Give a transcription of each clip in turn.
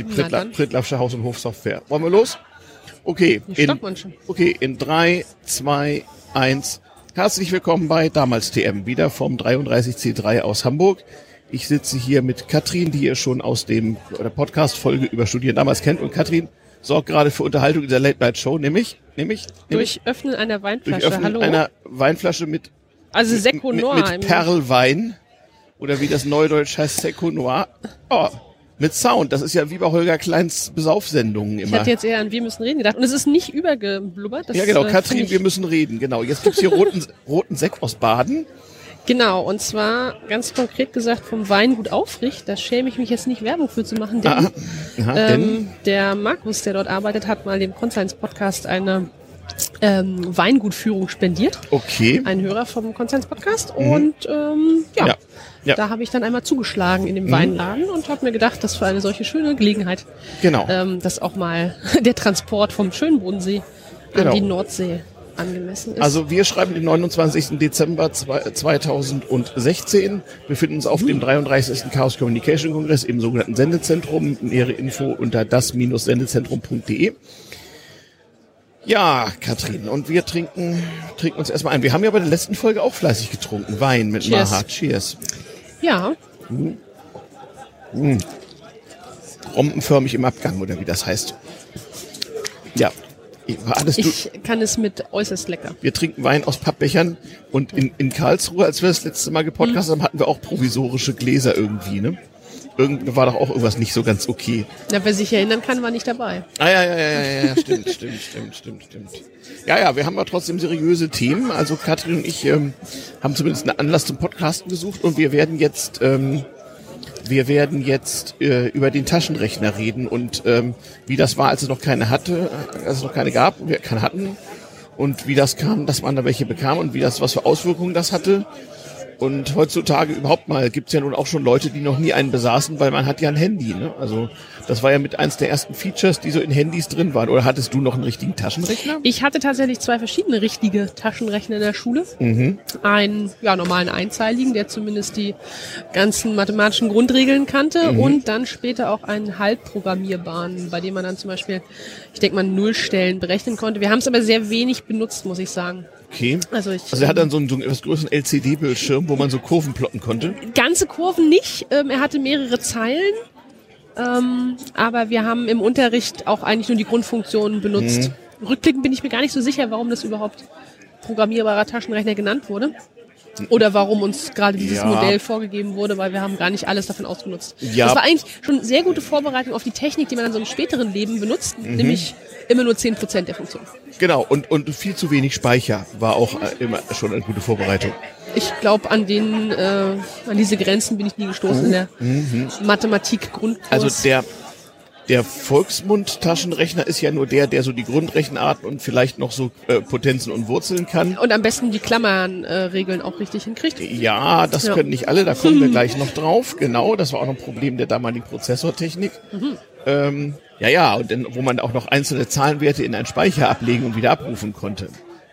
ist die dann. Prittlaffsche Haus- und Hofsoftware. Wollen wir los? Okay. In, okay, in drei, zwei, eins. Herzlich willkommen bei Damals TM, wieder vom 33C3 aus Hamburg. Ich sitze hier mit Katrin, die ihr schon aus dem Podcast-Folge über Studieren damals kennt. Und Katrin sorgt gerade für Unterhaltung in der Late-Night-Show, nämlich, nämlich, nämlich Durch Öffnen einer durch Weinflasche. Öffnen Hallo. einer Weinflasche mit also mit, Noir. mit im- Perlwein oder wie das Neudeutsch heißt, Seco Noir. Oh, mit Sound. Das ist ja wie bei Holger Kleins Besaufsendungen ich immer. hatte jetzt eher an Wir müssen reden gedacht. Und es ist nicht übergeblubbert. Das, ja, genau. äh, Katrin, find ich- wir müssen reden. Genau. Jetzt gibt's hier roten, roten Sekt aus Baden. Genau, und zwar ganz konkret gesagt vom Weingut Aufricht. Da schäme ich mich jetzt nicht Werbung für zu machen, denn Ah, Aha, denn, ähm, der Markus, der dort arbeitet, hat mal dem Conscience Podcast eine ähm, Weingutführung spendiert. okay. Ein Hörer vom Conscience Podcast. Und ähm, ja, Mhm. Ja. Ja. Mhm. da habe ich dann einmal zugeschlagen in dem Weinladen und habe mir gedacht, dass für eine solche schöne Gelegenheit, Genau. ähm, dass auch mal der Transport vom schönen Bodensee Genau. an die Nordsee angemessen ist. Also wir schreiben den 29. Dezember zwei- 2016, befinden uns auf dem 33. Chaos Communication Kongress im sogenannten Sendezentrum. Nähere Info unter das-sendezentrum.de. Ja, Katrin, und wir trinken, trinken uns erstmal ein. Wir haben ja bei der letzten Folge auch fleißig getrunken. Wein mit Cheers. Maha. Cheers. ja, Rompenförmig im Abgang, oder wie das heißt. Ja. Du, ich kann es mit äußerst lecker. wir trinken Wein aus Pappbechern und in, in Karlsruhe, als wir das letzte Mal gepodcastet haben, hatten wir auch provisorische Gläser irgendwie, ne? Irgend war doch auch irgendwas nicht so ganz okay. Na, wer sich erinnern kann, war nicht dabei. Ah ja, ja, ja, ja, ja, stimmt, stimmt, stimmt, stimmt, stimmt. Ja, ja, wir haben aber trotzdem seriöse Themen. Also Katrin und ich ähm, haben zumindest einen Anlass zum Podcasten gesucht und wir werden jetzt, ähm, wir werden jetzt äh, über den Taschenrechner reden und ähm, wie das war, als es noch keine hatte, als es noch keine gab und wir keine hatten und wie das kam, dass man da welche bekam und wie das, was für Auswirkungen das hatte. Und heutzutage überhaupt mal gibt's ja nun auch schon Leute, die noch nie einen besaßen, weil man hat ja ein Handy. Ne? Also das war ja mit eins der ersten Features, die so in Handys drin waren. Oder hattest du noch einen richtigen Taschenrechner? Ich hatte tatsächlich zwei verschiedene richtige Taschenrechner in der Schule. Mhm. Einen ja, normalen einzeiligen, der zumindest die ganzen mathematischen Grundregeln kannte Mhm. und dann später auch einen halbprogrammierbaren, bei dem man dann zum Beispiel, ich denke mal, Nullstellen berechnen konnte. Wir haben es aber sehr wenig benutzt, muss ich sagen. Okay. Also ich Also er hat dann so einen, so einen etwas größeren LCD-Bildschirm, wo man so Kurven plotten konnte. ganze Kurven nicht. Ähm, er hatte mehrere Zeilen. Ähm, aber wir haben im Unterricht auch eigentlich nur die Grundfunktionen benutzt. Mhm. Rückblickend bin ich mir gar nicht so sicher, warum das überhaupt programmierbarer Taschenrechner genannt wurde. Oder warum uns gerade dieses Ja. Modell vorgegeben wurde, weil wir haben gar nicht alles davon ausgenutzt. Ja. Das war eigentlich schon sehr gute Vorbereitung auf die Technik, die man dann so im späteren Leben benutzt, Mhm. nämlich immer nur 10% der Funktion. Genau. Und, und viel zu wenig Speicher war auch äh, immer schon eine gute Vorbereitung. Ich glaube, an den, äh, an diese Grenzen bin ich nie gestoßen in der Mathematik-Grundkurs. Mhm. Also der, der Volksmund-Taschenrechner ist ja nur der, der so die Grundrechenarten und vielleicht noch so äh, Potenzen und Wurzeln kann. und am besten die Klammernregeln äh, Regeln auch richtig hinkriegt. Ja, das Ja. können nicht alle, da kommen wir gleich noch drauf. Genau, das war auch noch ein Problem der damaligen Prozessortechnik. Mhm. Ähm, ja, ja, und dann, wo man auch noch einzelne Zahlenwerte in einen Speicher ablegen und wieder abrufen konnte.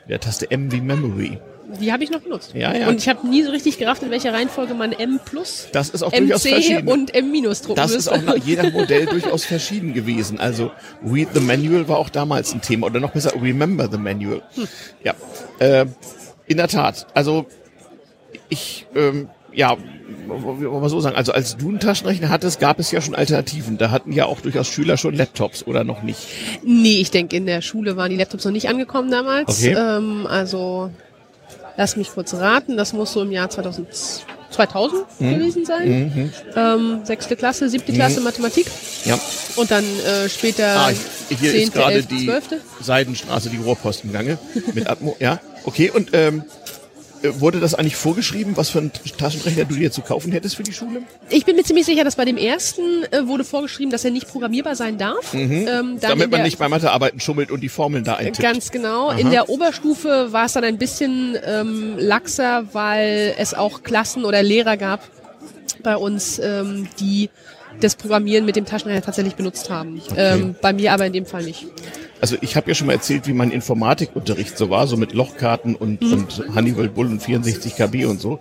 Der Taste M wie Memory. Die habe ich noch benutzt. Ja, ja. Und ich habe nie so richtig gerafft, in welcher Reihenfolge man M plus, Das ist auch durchaus MC verschieden. und M minus drucken Das ist müsste. auch nach jedem Modell durchaus verschieden gewesen. Also Read the Manual war auch damals ein Thema oder noch besser Remember the Manual. Ja, äh, in der Tat. Also ich, ähm, ja, wie wollen wir so sagen, also als du einen Taschenrechner hattest, gab es ja schon Alternativen. Da hatten ja auch durchaus Schüler schon Laptops oder noch nicht. Nee, ich denke, in der Schule waren die Laptops noch nicht angekommen damals. Okay. Ähm, also, lass mich kurz raten, das muss so im Jahr 2000, 2000 Mhm. gewesen sein. Ähm, sechste Klasse, siebte Klasse Mathematik Ja. und dann äh, später Ah, hier ist zehnte, gerade die zwölfte. Seidenstraße, die Rohrpost im Gange mit Atmo. Ja, okay. Und ähm, äh, wurde das eigentlich vorgeschrieben, was für einen Taschenrechner du dir zu kaufen hättest für die Schule? Ich bin mir ziemlich sicher, dass bei dem ersten äh, wurde vorgeschrieben, dass er nicht programmierbar sein darf. Ähm, Mhm. Damit man der- nicht bei Mathearbeiten schummelt und die Formeln da eintippt. Ganz genau. In der Oberstufe war es dann ein bisschen ähm, laxer, weil es auch Klassen oder Lehrer gab bei uns, ähm, die das Programmieren mit dem Taschenrechner tatsächlich benutzt haben. Ähm, bei mir aber in dem Fall nicht. Also ich habe ja schon mal erzählt, wie mein Informatikunterricht so war, so mit Lochkarten und, Mhm. und Hannibal Bull und 64 KB und so.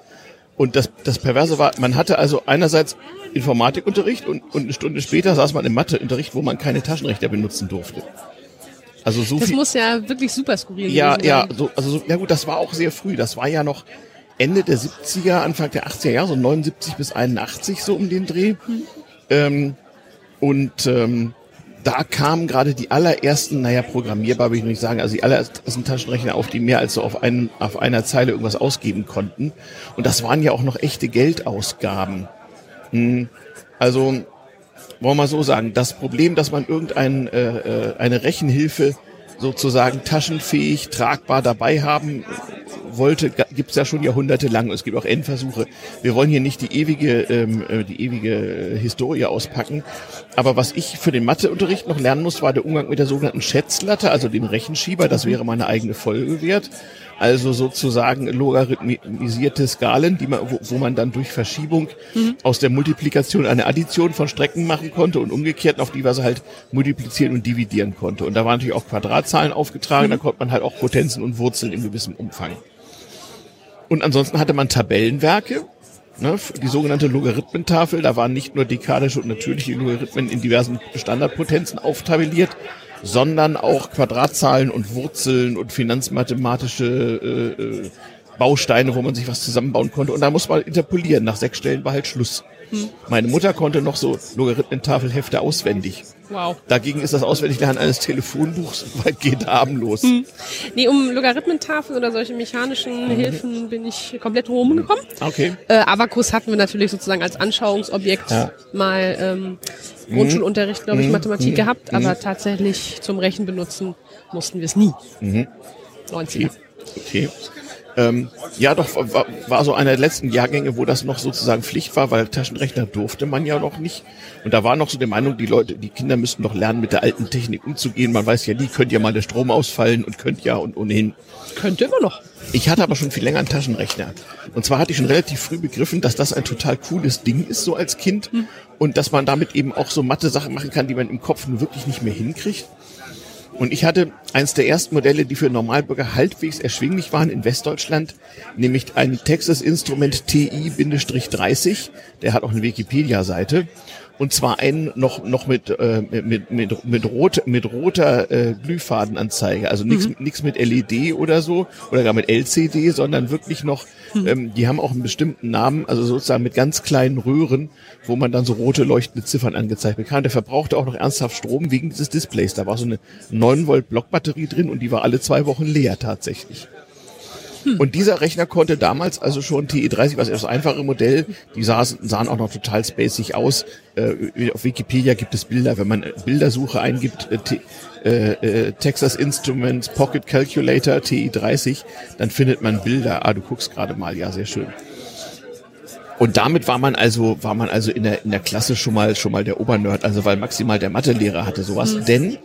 Und das, das Perverse war, man hatte also einerseits Informatikunterricht und, und eine Stunde später saß man im Matheunterricht, wo man keine Taschenrechner benutzen durfte. Also so Das viel. muss ja wirklich super skurril Ja, ja, so, also so, ja gut, das war auch sehr früh. Das war ja noch Ende der 70er, Anfang der 80er Jahre, so 79 bis 81 so um den Dreh. Ähm, und ähm, da kamen gerade die allerersten, naja, programmierbar will ich nicht sagen, also die allerersten Taschenrechner auf, die mehr als so auf, einen, auf einer Zeile irgendwas ausgeben konnten. Und das waren ja auch noch echte Geldausgaben. Hm, Also, wollen wir mal so sagen, das Problem, dass man irgendein, äh, äh, eine Rechenhilfe sozusagen taschenfähig, tragbar dabei haben wollte, gibt's ja schon jahrhundertelang. Es gibt auch Endversuche. Wir wollen hier nicht die ewige, ähm, äh, die ewige Historie auspacken. Aber was ich für den Matheunterricht noch lernen muss, war der Umgang mit der sogenannten Schätzlatte, also dem Rechenschieber. Das wäre mal eine eigene Folge wert. Also sozusagen logarithmisierte Skalen, die man, wo, wo man dann durch Verschiebung aus der Multiplikation eine Addition von Strecken machen konnte und umgekehrt auf die Weise halt multiplizieren und dividieren konnte. Und da waren natürlich auch Quadratzahlen aufgetragen, da konnte man halt auch Potenzen und Wurzeln in gewissem Umfang. Und ansonsten hatte man Tabellenwerke, ne, die sogenannte Logarithmentafel. Da waren nicht nur dekadische und natürliche Logarithmen in diversen Standardpotenzen auftabelliert, sondern auch Quadratzahlen und Wurzeln und finanzmathematische äh, äh, Bausteine, wo man sich was zusammenbauen konnte. Und da muss man interpolieren. Nach sechs Stellen war halt Schluss. Meine Mutter konnte noch so Logarithmentafelhefte auswendig. Wow. Dagegen ist das Auswendiglernen eines Telefonbuchs weitgehend harmlos. Nee, um Logarithmentafeln oder solche mechanischen Hilfen bin ich komplett rumgekommen. Okay. Äh, Abakus hatten wir natürlich sozusagen als Anschauungsobjekt Ja. mal ähm, Grundschulunterricht, glaube ich, Mathematik gehabt, aber tatsächlich zum Rechen benutzen mussten wir es nie. 90er. Okay. Ähm, ja, doch, war, war so einer der letzten Jahrgänge, wo das noch sozusagen Pflicht war, weil Taschenrechner durfte man ja noch nicht. Und da war noch so die Meinung, die Leute, die Kinder müssten doch lernen, mit der alten Technik umzugehen. Man weiß ja nie, könnte ja mal der Strom ausfallen und könnte ja und ohnehin. Könnte immer noch. Ich hatte aber schon viel länger einen Taschenrechner. Und zwar hatte ich schon relativ früh begriffen, dass das ein total cooles Ding ist, so als Kind. Und dass man damit eben auch so Mathe-Sachen machen kann, die man im Kopf nur wirklich nicht mehr hinkriegt. Und ich hatte eins der ersten Modelle, die für Normalbürger halbwegs erschwinglich waren in Westdeutschland, nämlich ein Texas Instrument TI-30. Der hat auch eine Wikipedia-Seite. Und zwar einen noch, noch mit, äh, mit, mit, mit, rot, mit roter äh, Glühfadenanzeige. Also nichts nichts mit LED oder so oder gar mit LCD, sondern wirklich noch, ähm, die haben auch einen bestimmten Namen, also sozusagen mit ganz kleinen Röhren, wo man dann so rote leuchtende Ziffern angezeigt bekam. Der verbrauchte auch noch ernsthaft Strom wegen dieses Displays. Da war so eine 9 Volt Blockbatterie drin und die war alle zwei Wochen leer tatsächlich. Und dieser Rechner konnte damals also schon TE30, was das einfache Modell, die saßen, sahen auch noch total spacig aus. Äh, auf Wikipedia gibt es Bilder, wenn man Bildersuche eingibt, äh, äh, äh, Texas Instruments Pocket Calculator TE30, dann findet man Bilder. Ah, du guckst gerade mal, ja, sehr schön. Und damit war man also, war man also in der, in der Klasse schon mal, schon mal der Obernerd, also weil maximal der Mathelehrer hatte sowas. Denn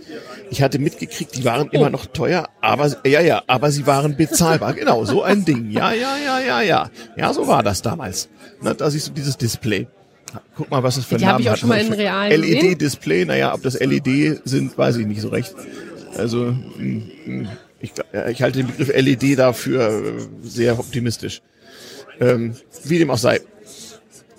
ich hatte mitgekriegt, die waren immer noch teuer, aber, ja, ja, aber sie waren bezahlbar. genau, so ein Ding. Ja, ja, ja, ja, ja. Ja, so war das damals. Na, da siehst du dieses Display. Guck mal, was es für ich auch hat. schon mal in real gesehen. LED-Display, naja, ob das LED sind, weiß ich nicht so recht. Also, mm, mm, ich, ich halte den Begriff LED dafür äh, sehr optimistisch. Ähm, wie dem auch sei.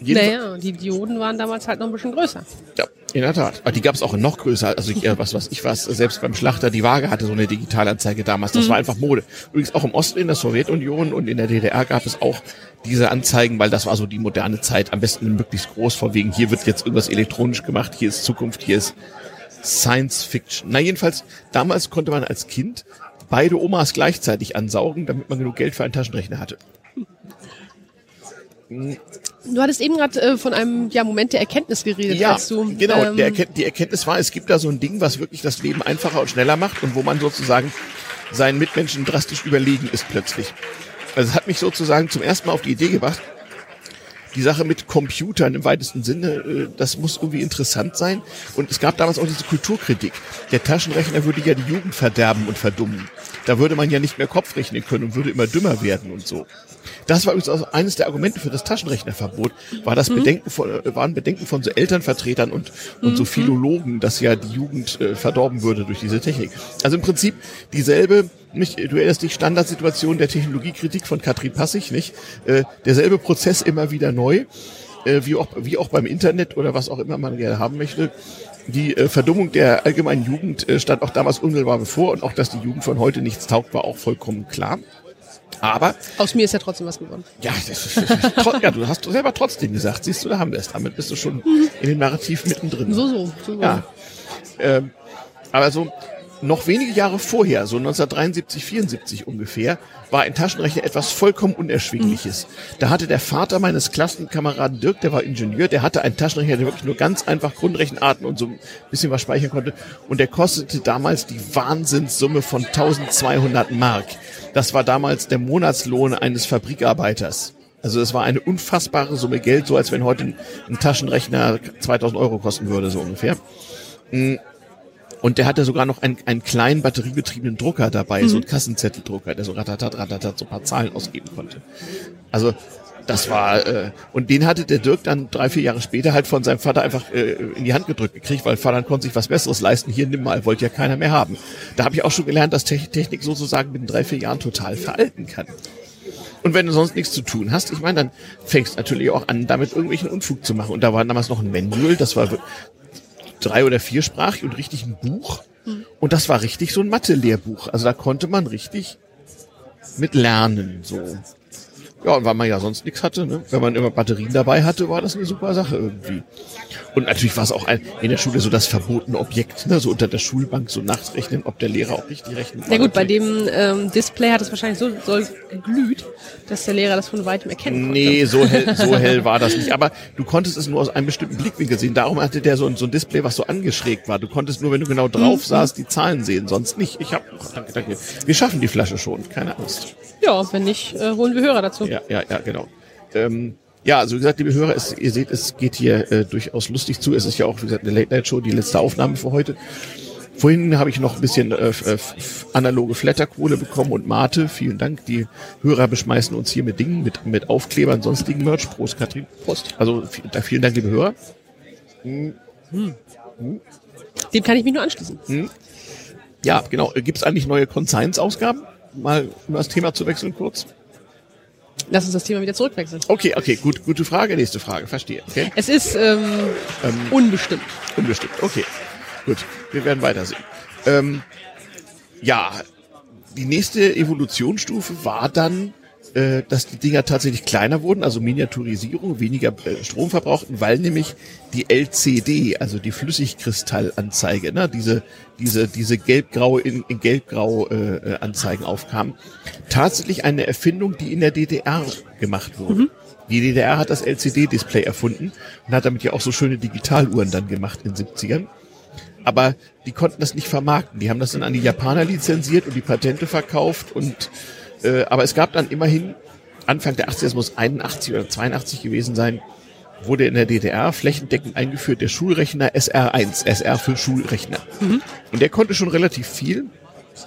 Naja, die Dioden waren damals halt noch ein bisschen größer. ja, in der Tat. Aber die gab es auch noch größer. Also ich, äh, was was ich was selbst beim Schlachter die Waage hatte so eine Digitalanzeige damals. Das war einfach Mode. Übrigens auch im Osten in der Sowjetunion und in der DDR gab es auch diese Anzeigen, weil das war so die moderne Zeit. Am besten möglichst groß, von wegen hier wird jetzt irgendwas elektronisch gemacht, hier ist Zukunft, hier ist Science Fiction. Na jedenfalls, damals konnte man als Kind beide Omas gleichzeitig ansaugen, damit man genug Geld für einen Taschenrechner hatte. Du hattest eben gerade äh, von einem ja, Moment der Erkenntnis geredet, Ja, als du genau. ähm, Erkennt, die Erkenntnis war, es gibt da so ein Ding, was wirklich das Leben einfacher und schneller macht und wo man sozusagen seinen Mitmenschen drastisch überlegen ist plötzlich. Also es hat mich sozusagen zum ersten Mal auf die Idee gebracht, die Sache mit Computern im weitesten Sinne, äh, das muss irgendwie interessant sein. Und es gab damals auch diese Kulturkritik. Der Taschenrechner würde ja die Jugend verderben und verdummen. Da würde man ja nicht mehr Kopf rechnen können und würde immer dümmer werden und so. Das war übrigens auch eines der Argumente für das Taschenrechnerverbot, war das Bedenken von, äh, waren Bedenken von so Elternvertretern und, und so Philologen, dass ja die Jugend äh, verdorben würde durch diese Technik. Also im Prinzip dieselbe Nicht, du erinnerst dich Standardsituation der Technologiekritik von Katrin Passig, nicht? Äh, derselbe Prozess immer wieder neu, äh, wie, auch, wie auch beim Internet oder was auch immer man gerne haben möchte. Die äh, Verdummung der allgemeinen Jugend äh, stand auch damals unmittelbar bevor und auch, dass die Jugend von heute nichts taugt, war auch vollkommen klar. Aber Aus mir ist ja trotzdem was geworden. ja, das ist, tro- ja, du hast selber trotzdem gesagt, siehst du, da haben wir es. Damit bist du schon in dem Narrativ mittendrin. So, so. so. Ja. Ähm, aber so noch wenige Jahre vorher, so 1973, 74 ungefähr, war ein Taschenrechner etwas vollkommen Unerschwingliches. Da hatte der Vater meines Klassenkameraden Dirk, der war Ingenieur, der hatte einen Taschenrechner, der wirklich nur ganz einfach Grundrechenarten und so ein bisschen was speichern konnte. Und der kostete damals die Wahnsinnssumme von 1200 Mark. Das war damals der Monatslohn eines Fabrikarbeiters. Also es war eine unfassbare Summe Geld, so als wenn heute ein, Taschenrechner 2000 Euro kosten würde, so ungefähr. Und der hatte sogar noch einen, einen kleinen batteriebetriebenen Drucker dabei, so einen Kassenzetteldrucker, der so ratatat, ratatat so ein paar Zahlen ausgeben konnte. Also das war, äh, und den hatte der Dirk dann drei, vier Jahre später halt von seinem Vater einfach äh, in die Hand gedrückt gekriegt, weil Vater konnte sich was Besseres leisten. Hier, nimm mal, wollte ja keiner mehr haben. Da habe ich auch schon gelernt, dass Te- Technik sozusagen mit drei, vier Jahren total veralten kann. Und wenn du sonst nichts zu tun hast, ich meine, dann fängst natürlich auch an, damit irgendwelchen Unfug zu machen. Und da war damals noch ein Manual, das war drei- oder viersprachig und richtig ein Buch. Und das war richtig so ein Mathe-Lehrbuch. Also da konnte man richtig mit lernen, so. Ja, und weil man ja sonst nichts hatte, ne? wenn man immer Batterien dabei hatte, war das eine super Sache irgendwie. Und natürlich war es auch ein, in der Schule so das verbotene Objekt, ne? so unter der Schulbank so nachrechnen, ob der Lehrer auch richtig rechnet. Ja gut, bei dem ähm, Display hat es wahrscheinlich so soll geglüht, dass der Lehrer das von weitem erkennen konnte. Nee, so hell, so hell war das nicht. Aber du konntest es nur aus einem bestimmten Blickwinkel sehen. Darum hatte der so ein, so ein Display, was so angeschrägt war. Du konntest nur, wenn du genau drauf saßt, die Zahlen sehen. Sonst nicht. Ich hab, danke, danke. Wir schaffen die Flasche schon. Keine Angst. Ja, wenn nicht, äh, holen wir Hörer dazu. Ja, ja, ja, genau. Ähm, ja, also wie gesagt, liebe Hörer, es, ihr seht, es geht hier äh, durchaus lustig zu. Es ist ja auch, wie gesagt, eine Late-Night-Show, die letzte Aufnahme für heute. Vorhin habe ich noch ein bisschen äh, f- analoge Flatterkohle bekommen und Mate. Vielen Dank. Die Hörer beschmeißen uns hier mit Dingen, mit, mit Aufklebern, sonstigen Merch. Prost, Katrin. Prost. Also vielen Dank, liebe Hörer. Dem kann ich mich nur anschließen. Ja, genau. Gibt es eigentlich neue Conscience-Ausgaben? Mal um das Thema zu wechseln kurz. Lass uns das Thema wieder zurückwechseln. Okay, okay, gut, gute Frage. Nächste Frage, verstehe. Okay, Es ist ähm, unbestimmt. unbestimmt. Okay, gut, wir werden weitersehen. Ähm, ja, die nächste Evolutionsstufe war dann, äh, dass die Dinger tatsächlich kleiner wurden, also Miniaturisierung, weniger äh, Strom verbrauchten, weil nämlich die LCD, also die Flüssigkristallanzeige, ne, diese diese diese gelbgraue in, in gelbgrau äh, äh, Anzeigen aufkamen, tatsächlich eine Erfindung, die in der DDR gemacht wurde. Die DDR hat das LCD-Display erfunden und hat damit ja auch so schöne Digitaluhren dann gemacht in den 70ern aber die konnten das nicht vermarkten. Die haben das dann an die Japaner lizenziert und die Patente verkauft und äh, aber es gab dann immerhin Anfang der 80er, es muss 81 oder 82 gewesen sein, wurde in der DDR flächendeckend eingeführt der Schulrechner SR1, SR für Schulrechner. Und der konnte schon relativ viel.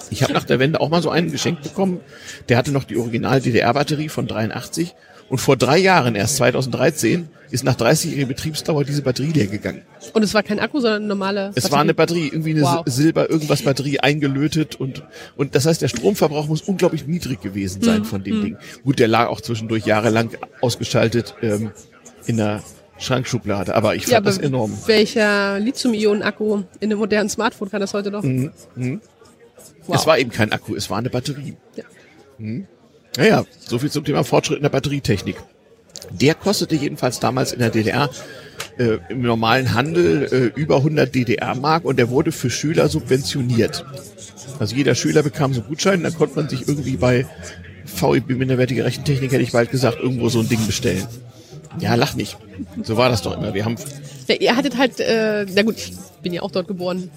Ich habe nach der Wende auch mal so einen geschenkt bekommen. Der hatte noch die Original DDR-Batterie von 83 und vor drei Jahren, erst 2013, ist nach 30-jähriger Betriebsdauer diese Batterie leer gegangen. Und es war kein Akku, sondern eine normale. Es war eine Batterie, irgendwie eine Wow. Sil- Silber, irgendwas Batterie eingelötet und, und das heißt, der Stromverbrauch muss unglaublich niedrig gewesen sein von dem Ding. Gut, der lag auch zwischendurch jahrelang ausgeschaltet ähm, in der Schrankschublade, aber ich fand Ja, aber das enorm. welcher Lithium-Ionen-Akku in einem modernen Smartphone kann das heute doch? Wow. Es war eben kein Akku, es war eine Batterie. Ja. Naja, so viel zum Thema Fortschritt in der Batterietechnik. Der kostete jedenfalls damals in der DDR äh, im normalen Handel äh, über 100 DDR-Mark und der wurde für Schüler subventioniert. Also jeder Schüler bekam so einen Gutschein, dann konnte man sich irgendwie bei VEB minderwertige Rechentechnik, hätte ich bald gesagt, irgendwo so ein Ding bestellen. Ja, lach nicht. So war das doch immer. Wir haben Ja, ihr hattet halt, äh, na gut, ich bin ja auch dort geboren.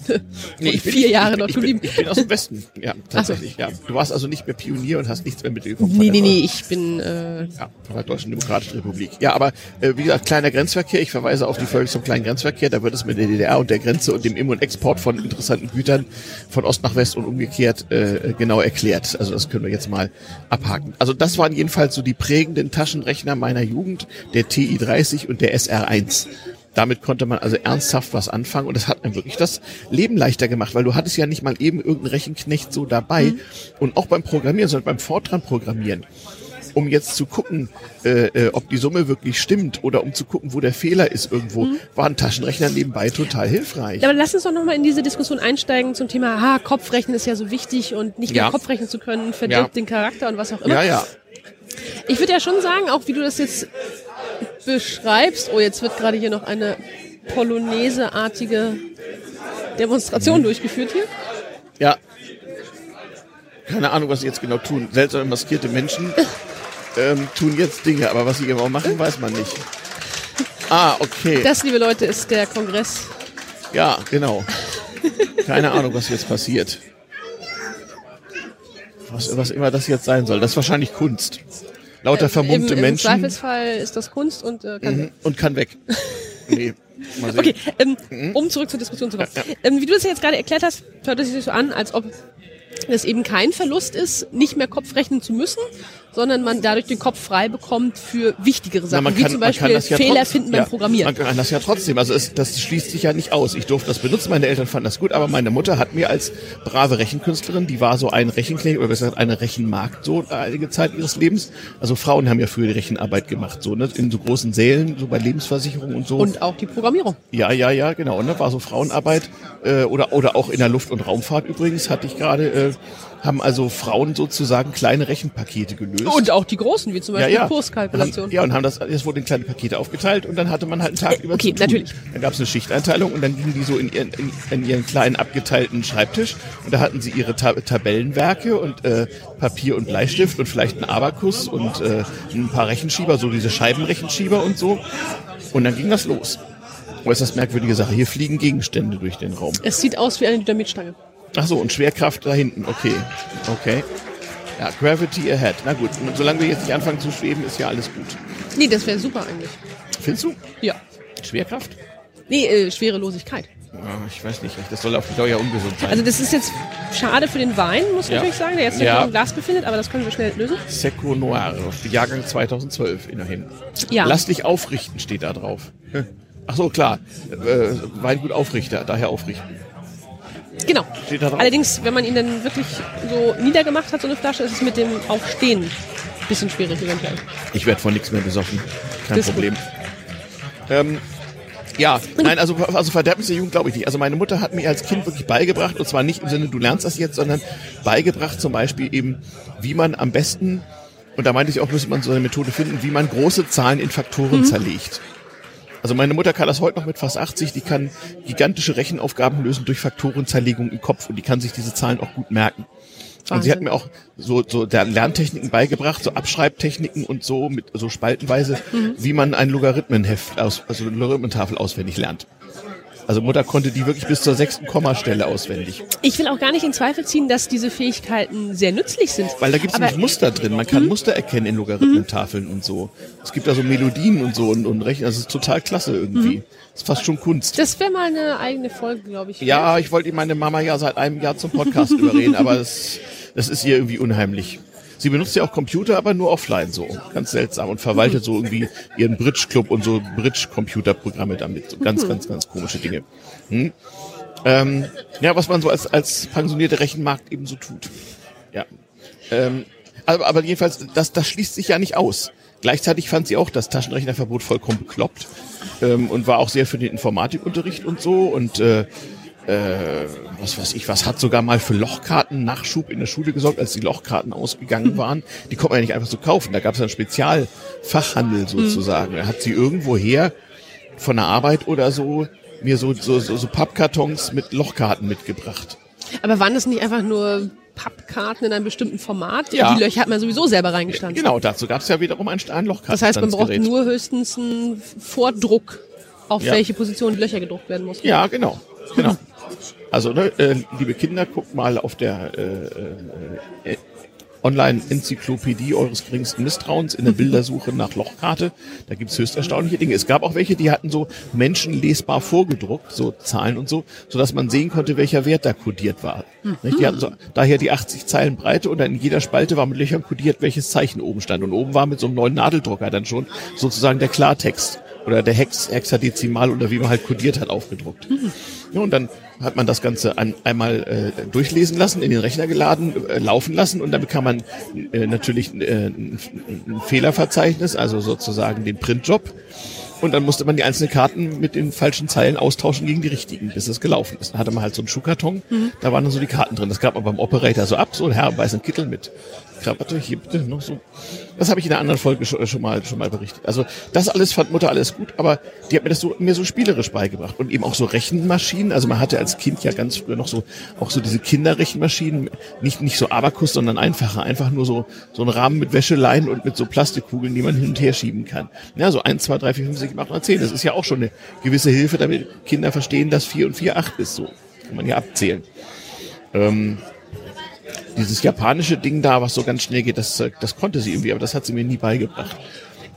Nee, ich bin, vier Jahre ich, dort ich, bin, geblieben. ich bin aus dem Westen. Ja, tatsächlich. Ja. Du warst also nicht mehr Pionier und hast nichts mehr mitbekommen. Nee, nee, nee, ich bin, äh, Ja, von der Deutschen Demokratischen Republik. Ja, aber äh, wie gesagt, kleiner Grenzverkehr. Ich verweise auf die Folge zum kleinen Grenzverkehr. Da wird es mit der DDR und der Grenze und dem Im- und Export von interessanten Gütern von Ost nach West und umgekehrt äh, genau erklärt. Also das können wir jetzt mal abhaken. Also das waren jedenfalls so die prägenden Taschenrechner meiner Jugend, der TI-30 und der SR1. damit konnte man also ernsthaft was anfangen und das hat mir wirklich das Leben leichter gemacht, weil du hattest ja nicht mal eben irgendeinen Rechenknecht so dabei Mhm. und auch beim Programmieren, sondern beim Fortran programmieren. Um jetzt zu gucken, äh, äh, ob die Summe wirklich stimmt oder um zu gucken, wo der Fehler ist irgendwo, Mhm. war ein Taschenrechner nebenbei total hilfreich. Ja, aber lass uns doch nochmal in diese Diskussion einsteigen zum Thema, ha, Kopfrechnen ist ja so wichtig und nicht mehr Ja. Kopfrechnen zu können, verdirbt Ja. den Charakter und was auch immer. Ja, ja. Ich würde ja schon sagen, auch wie du das jetzt beschreibst, oh, jetzt wird gerade hier noch eine Polonaise-artige Demonstration Mhm. durchgeführt hier. Ja. Keine Ahnung, was sie jetzt genau tun. Seltsame maskierte Menschen ähm, tun jetzt Dinge, aber was sie genau machen, weiß man nicht. Ah, okay. Das, liebe Leute, ist der Kongress. Ja, genau. Keine Ahnung, was jetzt passiert. Was, was immer das jetzt sein soll. Das ist wahrscheinlich Kunst. Lauter vermummte Im, Im Menschen Zweifelsfall ist das Kunst und äh, kann Mhm. und kann weg. Nee. Okay, ähm, Mhm. um zurück zur Diskussion zu kommen. Ähm, wie du das jetzt gerade erklärt hast, hört es sich so an, als ob es eben kein Verlust ist, nicht mehr Kopf rechnen zu müssen, sondern man dadurch den Kopf frei bekommt für wichtigere Sachen, Na, wie zum Beispiel Fehler trotz- finden beim ja, Programmieren. Man kann das ja trotzdem. Also es, das schließt sich ja nicht aus. Ich durfte das benutzen, meine Eltern fanden das gut, aber meine Mutter hat mir als brave Rechenkünstlerin, die war so ein Rechenknecht oder besser gesagt eine Rechenmarkt so einige Zeit ihres Lebens. Also Frauen haben ja früher die Rechenarbeit gemacht, so ne, in so großen Sälen, so bei Lebensversicherungen und so. Und auch die Programmierung. Ja, ja, ja, genau. Ne? War so Frauenarbeit äh, oder oder auch in der Luft- und Raumfahrt übrigens hatte ich gerade äh, haben also Frauen sozusagen kleine Rechenpakete gelöst. Und auch die großen, wie zum ja, Beispiel ja. Kurskalkulation. Haben, ja, und haben das, das wurde in kleine Pakete aufgeteilt und dann hatte man halt einen Tag Äh, über okay, natürlich. Dann gab es eine Schichteinteilung und dann gingen die so in ihren, in, in ihren kleinen abgeteilten Schreibtisch und da hatten sie ihre Ta Tabellenwerke und äh, Papier und Bleistift und vielleicht einen Abakus und äh, ein paar Rechenschieber, so diese Scheibenrechenschieber und so. Und dann ging das los. Das merkwürdige Sache? Hier fliegen Gegenstände durch den Raum. Es sieht aus wie eine Dynamitstange. Ach so, und Schwerkraft da hinten. Okay. Okay. Ja, Gravity ahead. Na gut, und solange wir jetzt nicht anfangen zu schweben, ist ja alles gut. Nee, das wäre super eigentlich. Findest du? Ja. Schwerkraft? Nee, äh, Schwerelosigkeit. Ja, ich weiß nicht. Das soll auf die Dauer ja ungesund sein. Also das ist jetzt schade für den Wein, muss man Ja. natürlich sagen, der jetzt Ja. noch im Glas befindet, aber das können wir schnell lösen. Seco Noir, Jahrgang 2012 immerhin. Ja. Lass dich aufrichten, steht da drauf. Hm. Ach so, klar. Äh, Weingut Aufrichter, daher aufrichten. Genau. Steht da drauf. Allerdings, wenn man ihn dann wirklich so niedergemacht hat, so eine Flasche, ist es mit dem Aufstehen ein bisschen schwierig eventuell. Ich werde von nichts mehr besoffen. Kein Das Problem. Ähm, ja, nein, also, also Verderbnis der Jugend glaube ich nicht. Also meine Mutter hat mir als Kind wirklich beigebracht, und zwar nicht im Sinne, du lernst das jetzt, sondern beigebracht zum Beispiel eben, wie man am besten, und da meinte ich auch, müsste man so eine Methode finden, wie man große Zahlen in Faktoren zerlegt. Also meine Mutter kann das heute noch mit fast 80, die kann gigantische Rechenaufgaben lösen durch Faktorenzerlegung im Kopf und die kann sich diese Zahlen auch gut merken. Und sie hat Wahnsinn. mir auch so, so der Lerntechniken beigebracht, so Abschreibtechniken und so mit so spaltenweise, wie man ein Logarithmenheft aus, also eine Logarithmentafel auswendig lernt. Also Mutter konnte die wirklich bis zur sechsten Kommastelle auswendig. Ich will auch gar nicht in Zweifel ziehen, dass diese Fähigkeiten sehr nützlich sind. Weil da gibt es nämlich Muster drin. Man kann Muster erkennen in Logarithmentafeln und so. Es gibt da so Melodien und so und, und Rechnen. Das ist total klasse irgendwie. Das ist fast schon Kunst. das wäre mal eine eigene Folge, glaube ich. Ja, ich wollte meine Mama ja seit einem Jahr zum Podcast überreden, aber das, das ist ihr irgendwie unheimlich. Sie benutzt ja auch Computer, aber nur offline so. Ganz seltsam. Und verwaltet so irgendwie ihren Bridge-Club und so Bridge-Computerprogramme damit. So ganz, ganz, ganz komische Dinge. Hm? Ähm, ja, was man so als, als pensionierte Rechenmarkt eben so tut. Ja. Ähm, aber, aber jedenfalls, das, das schließt sich ja nicht aus. Gleichzeitig fand sie auch das Taschenrechnerverbot vollkommen bekloppt ähm, und war auch sehr für den Informatikunterricht und so und äh, äh, was weiß ich, was hat sogar mal für Lochkarten Nachschub in der Schule gesorgt, als die Lochkarten ausgegangen waren. Die konnte man ja nicht einfach so kaufen. Da gab es einen Spezialfachhandel sozusagen. Da hat sie irgendwo her von der Arbeit oder so mir so, so, so, so Pappkartons mit Lochkarten mitgebracht. Aber waren das nicht einfach nur Pappkarten in einem bestimmten Format? Ja. Die Löcher hat man sowieso selber reingestanzt. Genau, dazu gab es ja wiederum ein, ein Lochkarten. Das heißt, man braucht nur höchstens einen Vordruck, auf Ja. welche Position die Löcher gedruckt werden muss. Ja, genau. Genau. Also, ne, äh, liebe Kinder, guckt mal auf der äh, äh, Online-Enzyklopädie eures geringsten Misstrauens in der Bildersuche nach Lochkarte. Da gibt's höchst erstaunliche Dinge. Es gab auch welche, die hatten so menschenlesbar vorgedruckt, so Zahlen und so, so dass man sehen konnte, welcher Wert da kodiert war. Nicht? Die hatten so, daher die 80 Zeilen Breite und dann in jeder Spalte war mit Löchern kodiert, welches Zeichen oben stand. Und oben war mit so einem neuen Nadeldrucker dann schon sozusagen der Klartext oder der Hex, Hexadezimal oder wie man halt kodiert hat, aufgedruckt. Mhm. Ja, und dann hat man das Ganze an, einmal äh, durchlesen lassen, in den Rechner geladen, äh, laufen lassen und dann bekam man äh, natürlich äh, ein, ein Fehlerverzeichnis, also sozusagen den Printjob. Und dann musste man die einzelnen Karten mit den falschen Zeilen austauschen gegen die richtigen, bis es gelaufen ist. Dann hatte man halt so einen Schuhkarton, mhm. da waren dann so die Karten drin. Das gab man beim Operator so ab, so ein Herr im weißen Kittel mit Krawatte, hier bitte noch so. Das habe ich in der anderen Folge schon, schon mal schon mal berichtet. Also das alles fand Mutter alles gut, aber die hat mir das so mir so spielerisch beigebracht und eben auch so Rechenmaschinen. Also man hatte als Kind ja ganz früher noch so auch so diese Kinderrechenmaschinen, nicht nicht so Abakus, sondern einfacher, einfach nur so so ein Rahmen mit Wäscheleien und mit so Plastikkugeln, die man hin und her schieben kann. Ja, so eins, zwei, drei, vier, fünf, sechs, acht, neun, zehn. Das ist ja auch schon eine gewisse Hilfe, damit Kinder verstehen, dass vier und vier acht ist. So kann man ja abzählen. Ähm, dieses japanische Ding da, was so ganz schnell geht, das, das konnte sie irgendwie, aber das hat sie mir nie beigebracht.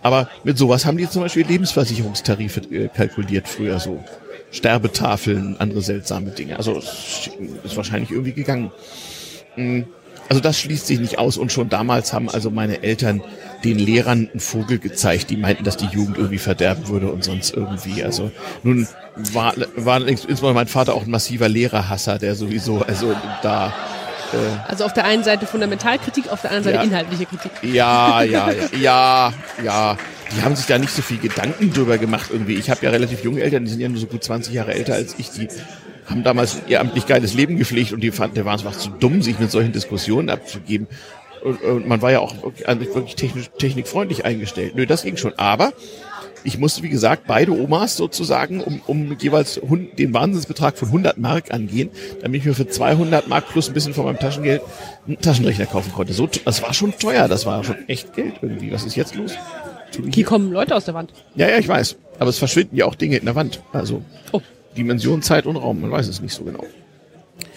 Aber mit sowas haben die zum Beispiel Lebensversicherungstarife äh, kalkuliert früher so. Sterbetafeln, andere seltsame Dinge. Also ist wahrscheinlich irgendwie gegangen. Hm, also das schließt sich nicht aus und schon damals haben also meine Eltern den Lehrern einen Vogel gezeigt, die meinten, dass die Jugend irgendwie verderben würde und sonst irgendwie. Also nun war, war insbesondere mein Vater auch ein massiver Lehrerhasser, der sowieso also da äh, also auf der einen Seite Fundamentalkritik, auf der anderen Seite ja, inhaltliche Kritik. Ja, ja, ja, ja, ja. Die haben sich da nicht so viel Gedanken drüber gemacht irgendwie. Ich habe ja relativ junge Eltern, die sind ja nur so gut 20 Jahre älter als ich. Die haben damals ihr amtlich geiles Leben gepflegt und die fanden, der war einfach zu dumm, sich mit solchen Diskussionen abzugeben. Und, und man war ja auch wirklich technisch, technikfreundlich eingestellt. Nö, das ging schon. Aber ich musste, wie gesagt, beide Omas sozusagen um, um jeweils den Wahnsinnsbetrag von 100 Mark angehen, damit ich mir für 200 Mark plus ein bisschen von meinem Taschengeld einen Taschenrechner kaufen konnte. So, das war schon teuer, das war schon echt Geld irgendwie. Was ist jetzt los? Hier kommen Leute aus der Wand. Ja, ja, ich weiß. Aber es verschwinden ja auch Dinge in der Wand. Also oh. Dimension, Zeit und Raum, man weiß es nicht so genau.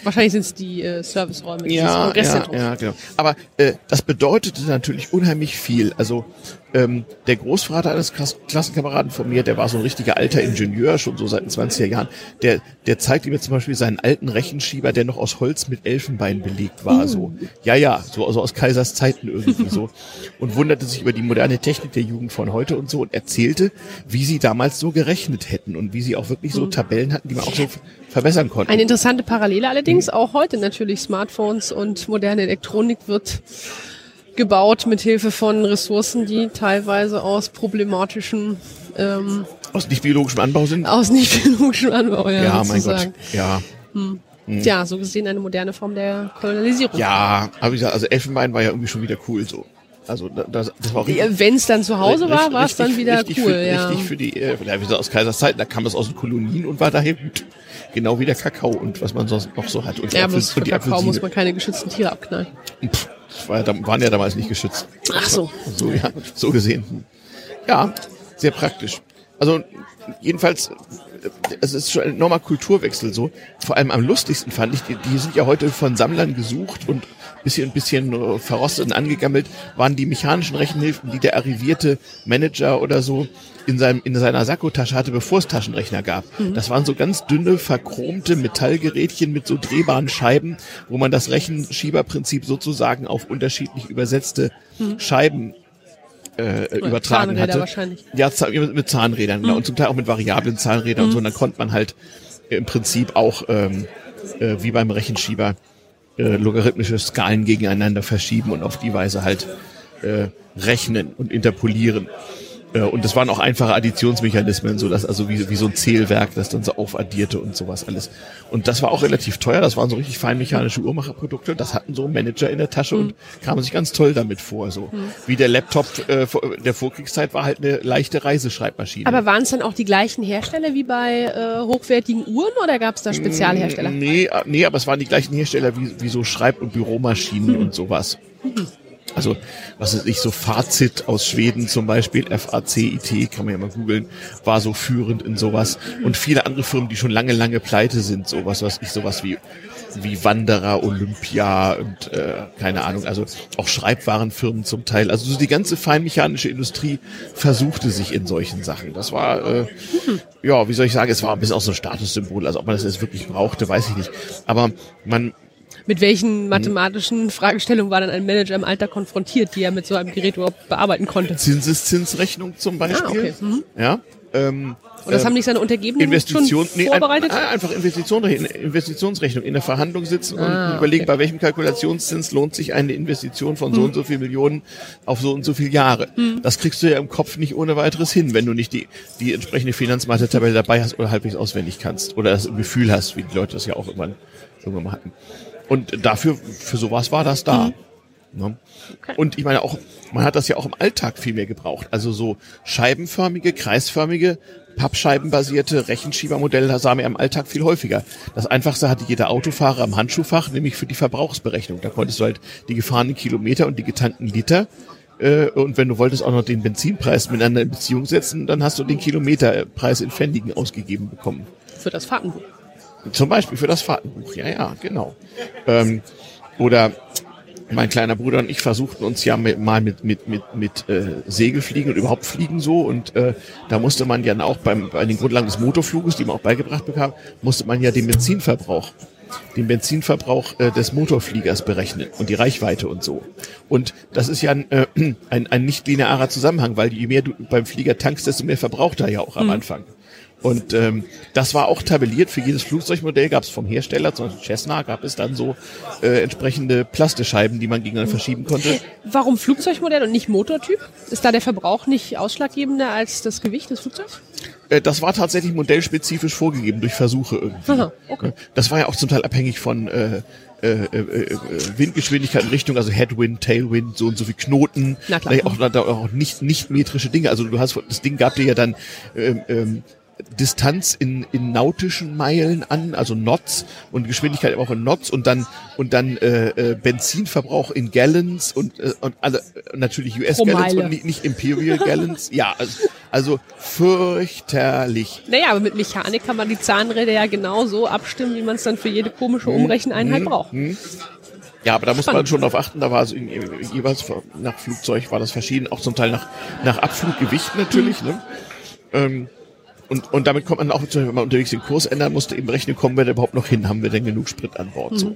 Wahrscheinlich sind es die äh, Serviceräume, ja, ja, ja, genau. Aber äh, das bedeutete natürlich unheimlich viel. Also ähm, der Großvater eines Klassenkameraden von mir, der war so ein richtiger alter Ingenieur, schon so seit den 20er Jahren, der, der zeigte mir zum Beispiel seinen alten Rechenschieber, der noch aus Holz mit Elfenbein belegt war. So, ja, ja, so also aus Kaisers Zeiten irgendwie so. Und wunderte sich über die moderne Technik der Jugend von heute und so und erzählte, wie sie damals so gerechnet hätten und wie sie auch wirklich so uh. Tabellen hatten, die man auch so verbessern konnte. Eine interessante Parallele allerdings, mhm. auch heute natürlich Smartphones und moderne Elektronik wird gebaut mit Hilfe von Ressourcen, die teilweise aus problematischen ähm, aus nicht biologischem Anbau sind. Aus nicht biologischem Anbau, ja. Ja, mein Gott. Ja. Hm. Hm. Ja, so gesehen eine moderne Form der Kolonialisierung. Ja, aber ich gesagt, also Elfenbein war ja irgendwie schon wieder cool so. Also das, das war Wenn es dann zu Hause war, war es dann wieder richtig cool. Für, ja. Richtig für die, äh, ja, wie gesagt, aus Kaisers Zeiten, da kam es aus den Kolonien und war daher gut. Genau wie der Kakao und was man sonst noch so hat. Und ja, aber für die Kakao Apfelsine. muss man keine geschützten Tiere abknallen. Pff, war ja, waren ja damals nicht geschützt. Ach so. So, ja, so gesehen. Ja, sehr praktisch. Also jedenfalls, es ist schon ein enormer Kulturwechsel so. Vor allem am lustigsten fand ich, die, die sind ja heute von Sammlern gesucht und bisschen, bisschen äh, verrostet und angegammelt, waren die mechanischen Rechenhilfen, die der arrivierte Manager oder so in, seinem, in seiner Sakkotasche hatte, bevor es Taschenrechner gab. Mhm. Das waren so ganz dünne, verchromte Metallgerätchen mit so drehbaren Scheiben, wo man das Rechenschieberprinzip sozusagen auf unterschiedlich übersetzte mhm. Scheiben äh, übertragen Zahnräder hatte. wahrscheinlich. Ja, mit, mit Zahnrädern, genau. Mhm. Und zum Teil auch mit variablen Zahnrädern und so. Und dann konnte man halt im Prinzip auch ähm, äh, wie beim Rechenschieber äh, logarithmische Skalen gegeneinander verschieben und auf die Weise halt äh, rechnen und interpolieren. Äh, und das waren auch einfache Additionsmechanismen, so dass also wie, wie so ein Zählwerk, das dann so aufaddierte und sowas alles. Und das war auch relativ teuer. Das waren so richtig feinmechanische Uhrmacherprodukte. Das hatten so Manager in der Tasche mhm. und kamen sich ganz toll damit vor. So mhm. wie der Laptop äh, der Vorkriegszeit war halt eine leichte Reiseschreibmaschine. Aber waren es dann auch die gleichen Hersteller wie bei äh, hochwertigen Uhren oder gab es da Spezialhersteller? Nee, äh, nee, aber es waren die gleichen Hersteller wie, wie so Schreib- und Büromaschinen mhm. und sowas. Also, was ist ich, so Fazit aus Schweden zum Beispiel, FACIT, kann man ja mal googeln, war so führend in sowas. Und viele andere Firmen, die schon lange, lange pleite sind, sowas, was ich, sowas wie wie Wanderer, Olympia und äh, keine Ahnung, also auch Schreibwarenfirmen zum Teil. Also so die ganze feinmechanische Industrie versuchte sich in solchen Sachen. Das war, äh, ja, wie soll ich sagen, es war ein bisschen auch so ein Statussymbol. Also ob man das jetzt wirklich brauchte, weiß ich nicht. Aber man mit welchen hm. mathematischen Fragestellungen war dann ein Manager im Alter konfrontiert, die er mit so einem Gerät überhaupt bearbeiten konnte? Zinseszinsrechnung zum Beispiel. Ah, okay. Mhm. Ja. ähm, Und das ähm, haben nicht seine Untergebenen Investition, schon nee, ein, vorbereitet? ein- einfach Investition, Investitionsrechnung in der Verhandlung sitzen Ah, und überlegen, okay. bei welchem Kalkulationszins lohnt sich eine Investition von so Hm. und so viel Millionen auf so und so viele Jahre. Das kriegst du ja im Kopf nicht ohne weiteres hin, wenn du nicht die, die entsprechende Finanzmathe-Tabelle dabei hast oder halbwegs auswendig kannst oder das Gefühl hast, wie die Leute das ja auch irgendwann, irgendwann mal hatten. Und dafür, für sowas war das da. Ne? Und ich meine auch, man hat das ja auch im Alltag viel mehr gebraucht. Also so scheibenförmige, kreisförmige, pappscheibenbasierte Rechenschiebermodelle das sah man ja im Alltag viel häufiger. Das einfachste hatte jeder Autofahrer am Handschuhfach, nämlich für die Verbrauchsberechnung. Da konntest du halt die gefahrenen Kilometer und die getankten Liter äh, und wenn du wolltest auch noch den Benzinpreis miteinander in Beziehung setzen, dann hast du den Kilometerpreis in Pfennigen ausgegeben bekommen. Für das Fahrtenbuch. Zum Beispiel für das Fahrtenbuch, ja, ja, genau. Ähm, oder mein kleiner Bruder und ich versuchten uns ja mit, mal mit, mit, mit, mit äh, Segelfliegen und überhaupt Fliegen so. Und äh, da musste man ja auch beim, bei den Grundlagen des Motorfluges, die man auch beigebracht bekam, musste man ja den Benzinverbrauch den Benzinverbrauch äh, des Motorfliegers berechnen und die Reichweite und so. Und das ist ja ein, äh, ein, ein nicht linearer Zusammenhang, weil je mehr du beim Flieger tankst, desto mehr verbraucht er ja auch am Anfang. Und ähm, das war auch tabelliert. Für jedes Flugzeugmodell gab es vom Hersteller, zum Beispiel Cessna, gab es dann so äh, entsprechende Plastescheiben, die man gegeneinander verschieben konnte. Warum Flugzeugmodell und nicht Motortyp? Ist da der Verbrauch nicht ausschlaggebender als das Gewicht des Flugzeugs? Äh, das war tatsächlich modellspezifisch vorgegeben durch Versuche irgendwie. Aha, okay. Das war ja auch zum Teil abhängig von äh, äh, äh, äh, Windgeschwindigkeit in Richtung, also Headwind, Tailwind, so und so viel Knoten, Na klar. Auch, auch nicht nicht metrische Dinge. Also du hast das Ding gab dir ja dann ähm, ähm, Distanz in, in nautischen Meilen an, also Knots und Geschwindigkeit auch in Knots und dann und dann äh, äh, Benzinverbrauch in Gallons und äh, und also äh, natürlich US Gallons Meile. und nicht, nicht Imperial Gallons. Ja, also, also fürchterlich. Naja, aber mit Mechanik kann man die Zahnräder ja genauso abstimmen, wie man es dann für jede komische Mhm. Umrecheneinheit braucht. Ja, aber da muss man schon darauf achten, da war es irgendwie- jeweils nach Flugzeug war das verschieden, auch zum Teil nach, nach Abfluggewicht natürlich, ne? Ähm, und, und damit kommt man auch, wenn man unterwegs den Kurs ändern musste, eben rechnen, kommen wir da überhaupt noch hin, haben wir denn genug Sprit an Bord, so.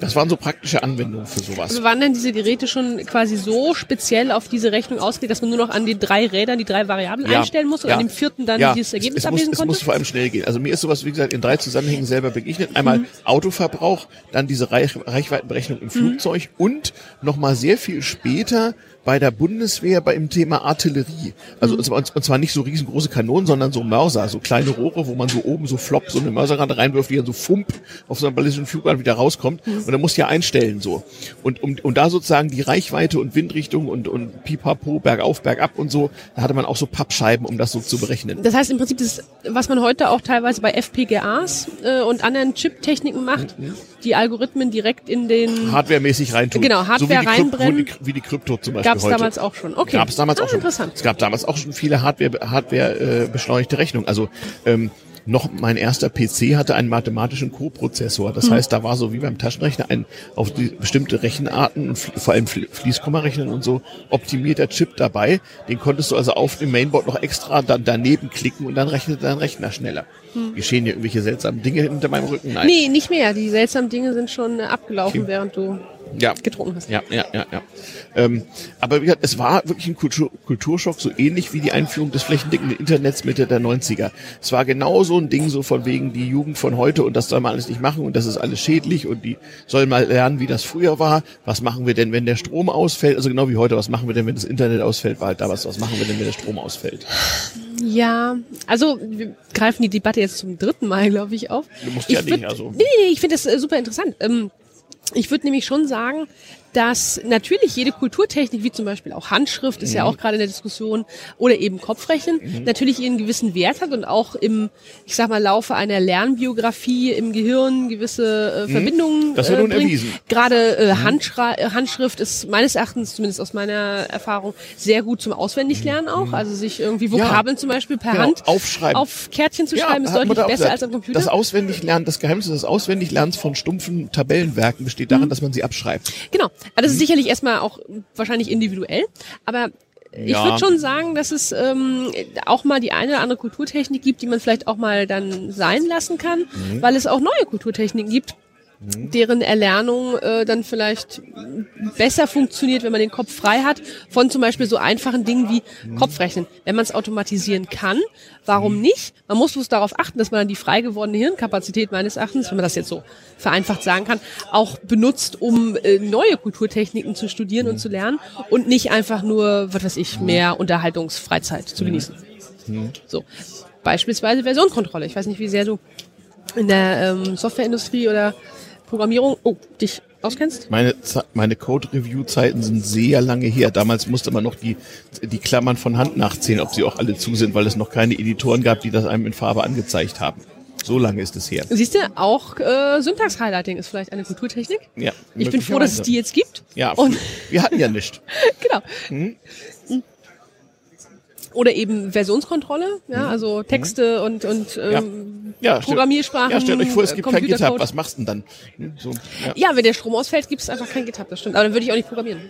Das waren so praktische Anwendungen für sowas. Also waren denn diese Geräte schon quasi so speziell auf diese Rechnung ausgelegt, dass man nur noch an den drei Rädern die drei Variablen Ja, einstellen muss und ja. an dem vierten dann ja, dieses Ergebnis es, es muss, ablesen es konnte? muss vor allem schnell gehen. Also mir ist sowas, wie gesagt, in drei Zusammenhängen selber begegnet. Einmal Mhm. Autoverbrauch, dann diese Reich Reichweitenberechnung im Flugzeug und nochmal sehr viel später bei der Bundeswehr beim Thema Artillerie. Also und zwar- und zwar nicht so riesengroße Kanonen, sondern so Mörser, so kleine Rohre, wo man so oben so flop so eine Mörserrande reinwirft, die dann so fump auf so einer ballistischen Flugbahn wieder rauskommt. Und dann musst du ja einstellen so. Und um, um da sozusagen die Reichweite und Windrichtung und, und pipapo, bergauf, bergab und so, da hatte man auch so Pappscheiben, um das so zu berechnen. Das heißt im Prinzip, das, was man heute auch teilweise bei FPGAs äh, und anderen Chip-Techniken macht, Mhm. die Algorithmen direkt in den Hardwaremäßig reintun. Genau, so Hardware Krypt- reinbrennen. Wie die, wie die Krypto zum Beispiel gab es heute. damals auch schon. Okay. Gab es damals ah, auch schon. Interessant. Es gab damals auch schon viele Hardware, Hardware äh, beschleunigte Rechnungen. Also ähm, noch mein erster PC hatte einen mathematischen Co-Prozessor. Das heißt, da war so wie beim Taschenrechner ein auf die bestimmte Rechenarten und vor allem Fl- Fließkommarechnen und so optimierter Chip dabei. Den konntest du also auf dem Mainboard noch extra dann daneben klicken und dann rechnete dein Rechner schneller. Geschehen hier irgendwelche seltsamen Dinge hinter meinem Rücken? Nein. Nee, nicht mehr. Die seltsamen Dinge sind schon äh, abgelaufen, Okay. während du Ja. getrunken hast. Ja, ja, ja, ja. Ähm, aber wie gesagt, es war wirklich ein Kultur Kulturschock, so ähnlich wie die Einführung des flächendeckenden Internets Mitte der 90er. Es war genau so ein Ding, so von wegen die Jugend von heute und das soll man alles nicht machen und das ist alles schädlich und die sollen mal lernen, wie das früher war. Was machen wir denn, wenn der Strom ausfällt? Also genau wie heute, was machen wir denn, wenn das Internet ausfällt? War halt damals, was machen wir denn, wenn der Strom ausfällt? Ja, also wir greifen die Debatte jetzt zum dritten Mal, glaube ich, auf. Du musst ich ja nicht, würd- also. Nee, nee, ich finde das äh, super interessant. Ähm, ich würde nämlich schon sagen, dass natürlich jede Kulturtechnik, wie zum Beispiel auch Handschrift, ist Mhm. ja auch gerade in der Diskussion, oder eben Kopfrechnen, natürlich ihren gewissen Wert hat und auch im, ich sag mal, Laufe einer Lernbiografie im Gehirn gewisse äh, Verbindungen Mhm. Das wird äh, nun bringt. erwiesen. Mhm. Gerade äh, Handschra äh, Handschrift ist meines Erachtens, zumindest aus meiner Erfahrung, sehr gut zum Auswendiglernen auch. Also sich irgendwie Vokabeln zum Beispiel per Mhm. Genau, Hand aufschreiben. auf Kärtchen zu schreiben, ist deutlich besser gesagt. als am Computer. Das Auswendiglernen, das Geheimnis des Auswendiglernens von stumpfen Tabellenwerken besteht darin, Mhm. dass man sie abschreibt. Genau. Also das ist sicherlich erstmal auch wahrscheinlich individuell, aber ich Ja. würde schon sagen, dass es ähm, auch mal die eine oder andere Kulturtechnik gibt, die man vielleicht auch mal dann sein lassen kann, weil es auch neue Kulturtechniken gibt, deren Erlernung äh, dann vielleicht besser funktioniert, wenn man den Kopf frei hat, von zum Beispiel so einfachen Dingen wie Kopfrechnen. Wenn man es automatisieren kann, warum nicht? Man muss bloß darauf achten, dass man dann die frei gewordene Hirnkapazität meines Erachtens, wenn man das jetzt so vereinfacht sagen kann, auch benutzt, um äh, neue Kulturtechniken zu studieren und zu lernen und nicht einfach nur, was weiß ich, mehr Unterhaltungsfreizeit zu genießen. So. Beispielsweise Versionkontrolle. Ich weiß nicht, wie sehr du in der ähm, Softwareindustrie oder Programmierung, oh, dich auskennst? Meine, meine Code-Review-Zeiten sind sehr lange her. Damals musste man noch die, die Klammern von Hand nachzählen, ob sie auch alle zu sind, weil es noch keine Editoren gab, die das einem in Farbe angezeigt haben. So lange ist es her. Siehst du, auch äh, Syntax-Highlighting ist vielleicht eine Kulturtechnik. Ja, Ich bin froh, dass es die jetzt gibt. Ja, Und wir hatten ja nicht. genau. Hm? Oder eben Versionskontrolle, ja, also Texte und, und ähm, Hm? Ja, stell- Programmiersprachen. Ja, stellt euch vor, es gibt kein GitHub. Was machst du denn dann? Hm, So, ja. Ja, wenn der Strom ausfällt, gibt es einfach kein GitHub, das stimmt. Aber dann würde ich auch nicht programmieren.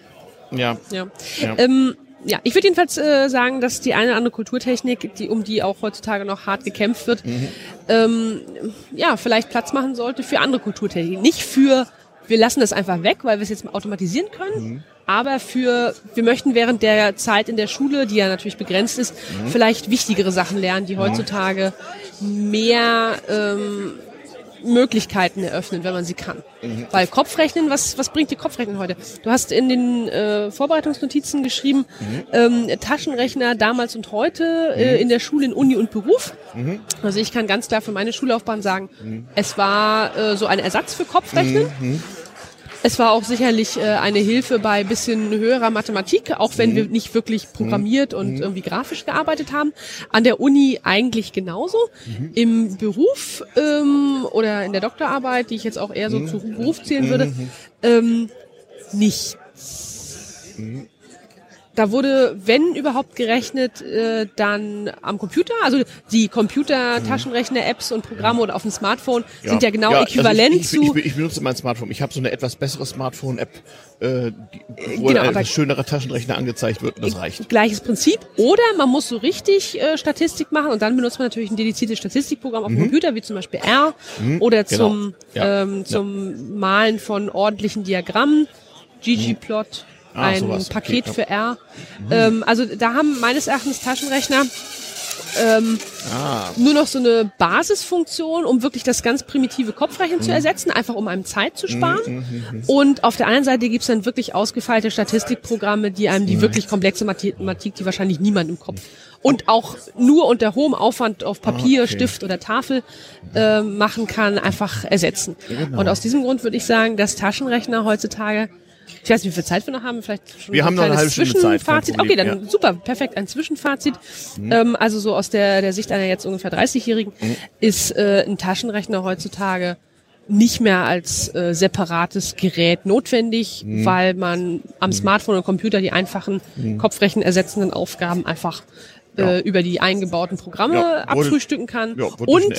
ja. Ja. Ja. Ähm, ja, ich würde jedenfalls äh, sagen, dass die eine oder andere Kulturtechnik, die, um die auch heutzutage noch hart gekämpft wird, ähm, ja, vielleicht Platz machen sollte für andere Kulturtechniken. Nicht für, wir lassen das einfach weg, weil wir es jetzt mal automatisieren können, aber für, wir möchten während der Zeit in der Schule, die ja natürlich begrenzt ist, vielleicht wichtigere Sachen lernen, die heutzutage mehr ähm, Möglichkeiten eröffnen, wenn man sie kann. Weil Kopfrechnen, was, was bringt dir Kopfrechnen heute? Du hast in den äh, Vorbereitungsnotizen geschrieben, ähm, Taschenrechner damals und heute äh, in der Schule, in Uni und Beruf. Also ich kann ganz klar für meine Schullaufbahn sagen, es war äh, so ein Ersatz für Kopfrechnen. Es war auch sicherlich äh, eine Hilfe bei bisschen höherer Mathematik, auch wenn wir nicht wirklich programmiert und irgendwie grafisch gearbeitet haben. An der Uni eigentlich genauso. Im Beruf ähm, oder in der Doktorarbeit, die ich jetzt auch eher so zu Beruf zählen würde, ähm, nicht. Da wurde, wenn überhaupt gerechnet, äh, dann am Computer. Also die Computer, Taschenrechner, Apps und Programme oder auf dem Smartphone sind ja genau also äquivalent ich, ich, zu. Ich, ich benutze mein Smartphone. Ich habe so eine etwas bessere Smartphone-App, äh, die- wo genau, ein schönerer Taschenrechner angezeigt wird und das reicht. Gleiches Prinzip. Oder man muss so richtig äh, Statistik machen und dann benutzt man natürlich ein dediziertes Statistikprogramm auf dem Computer, wie zum Beispiel R oder genau. zum, Ja. ähm, zum Malen von ordentlichen Diagrammen, ggplot, Ah, ein sowas. Okay, Paket ja. für R. Ähm, also da haben meines Erachtens Taschenrechner ähm, Ah, nur noch so eine Basisfunktion, um wirklich das ganz primitive Kopfrechnen Mhm. zu ersetzen, einfach um einem Zeit zu sparen. Und auf der anderen Seite gibt's dann wirklich ausgefeilte Statistikprogramme, die einem Mhm. die wirklich komplexe Mathematik, die wahrscheinlich niemand im Kopf und auch nur unter hohem Aufwand auf Papier, Ah, okay. Stift oder Tafel äh, machen kann, einfach ersetzen. genau. Und aus diesem Grund würde ich sagen, dass Taschenrechner heutzutage ich weiß nicht, wie viel Zeit wir noch haben. Vielleicht schon Wir ein haben noch eine halbe Stunde Zeit, Zwischenfazit. Okay, dann ja. Mhm. super, perfekt. Ein Zwischenfazit. Ähm, also so aus der, der Sicht einer jetzt ungefähr 30-Jährigen Mhm. ist äh, ein Taschenrechner heutzutage nicht mehr als äh, separates Gerät notwendig, Mhm. weil man am Smartphone und Computer die einfachen Kopfrechen ersetzenden Aufgaben einfach Ja. äh, über die eingebauten Programme Ja, wurde- abfrühstücken kann ja, und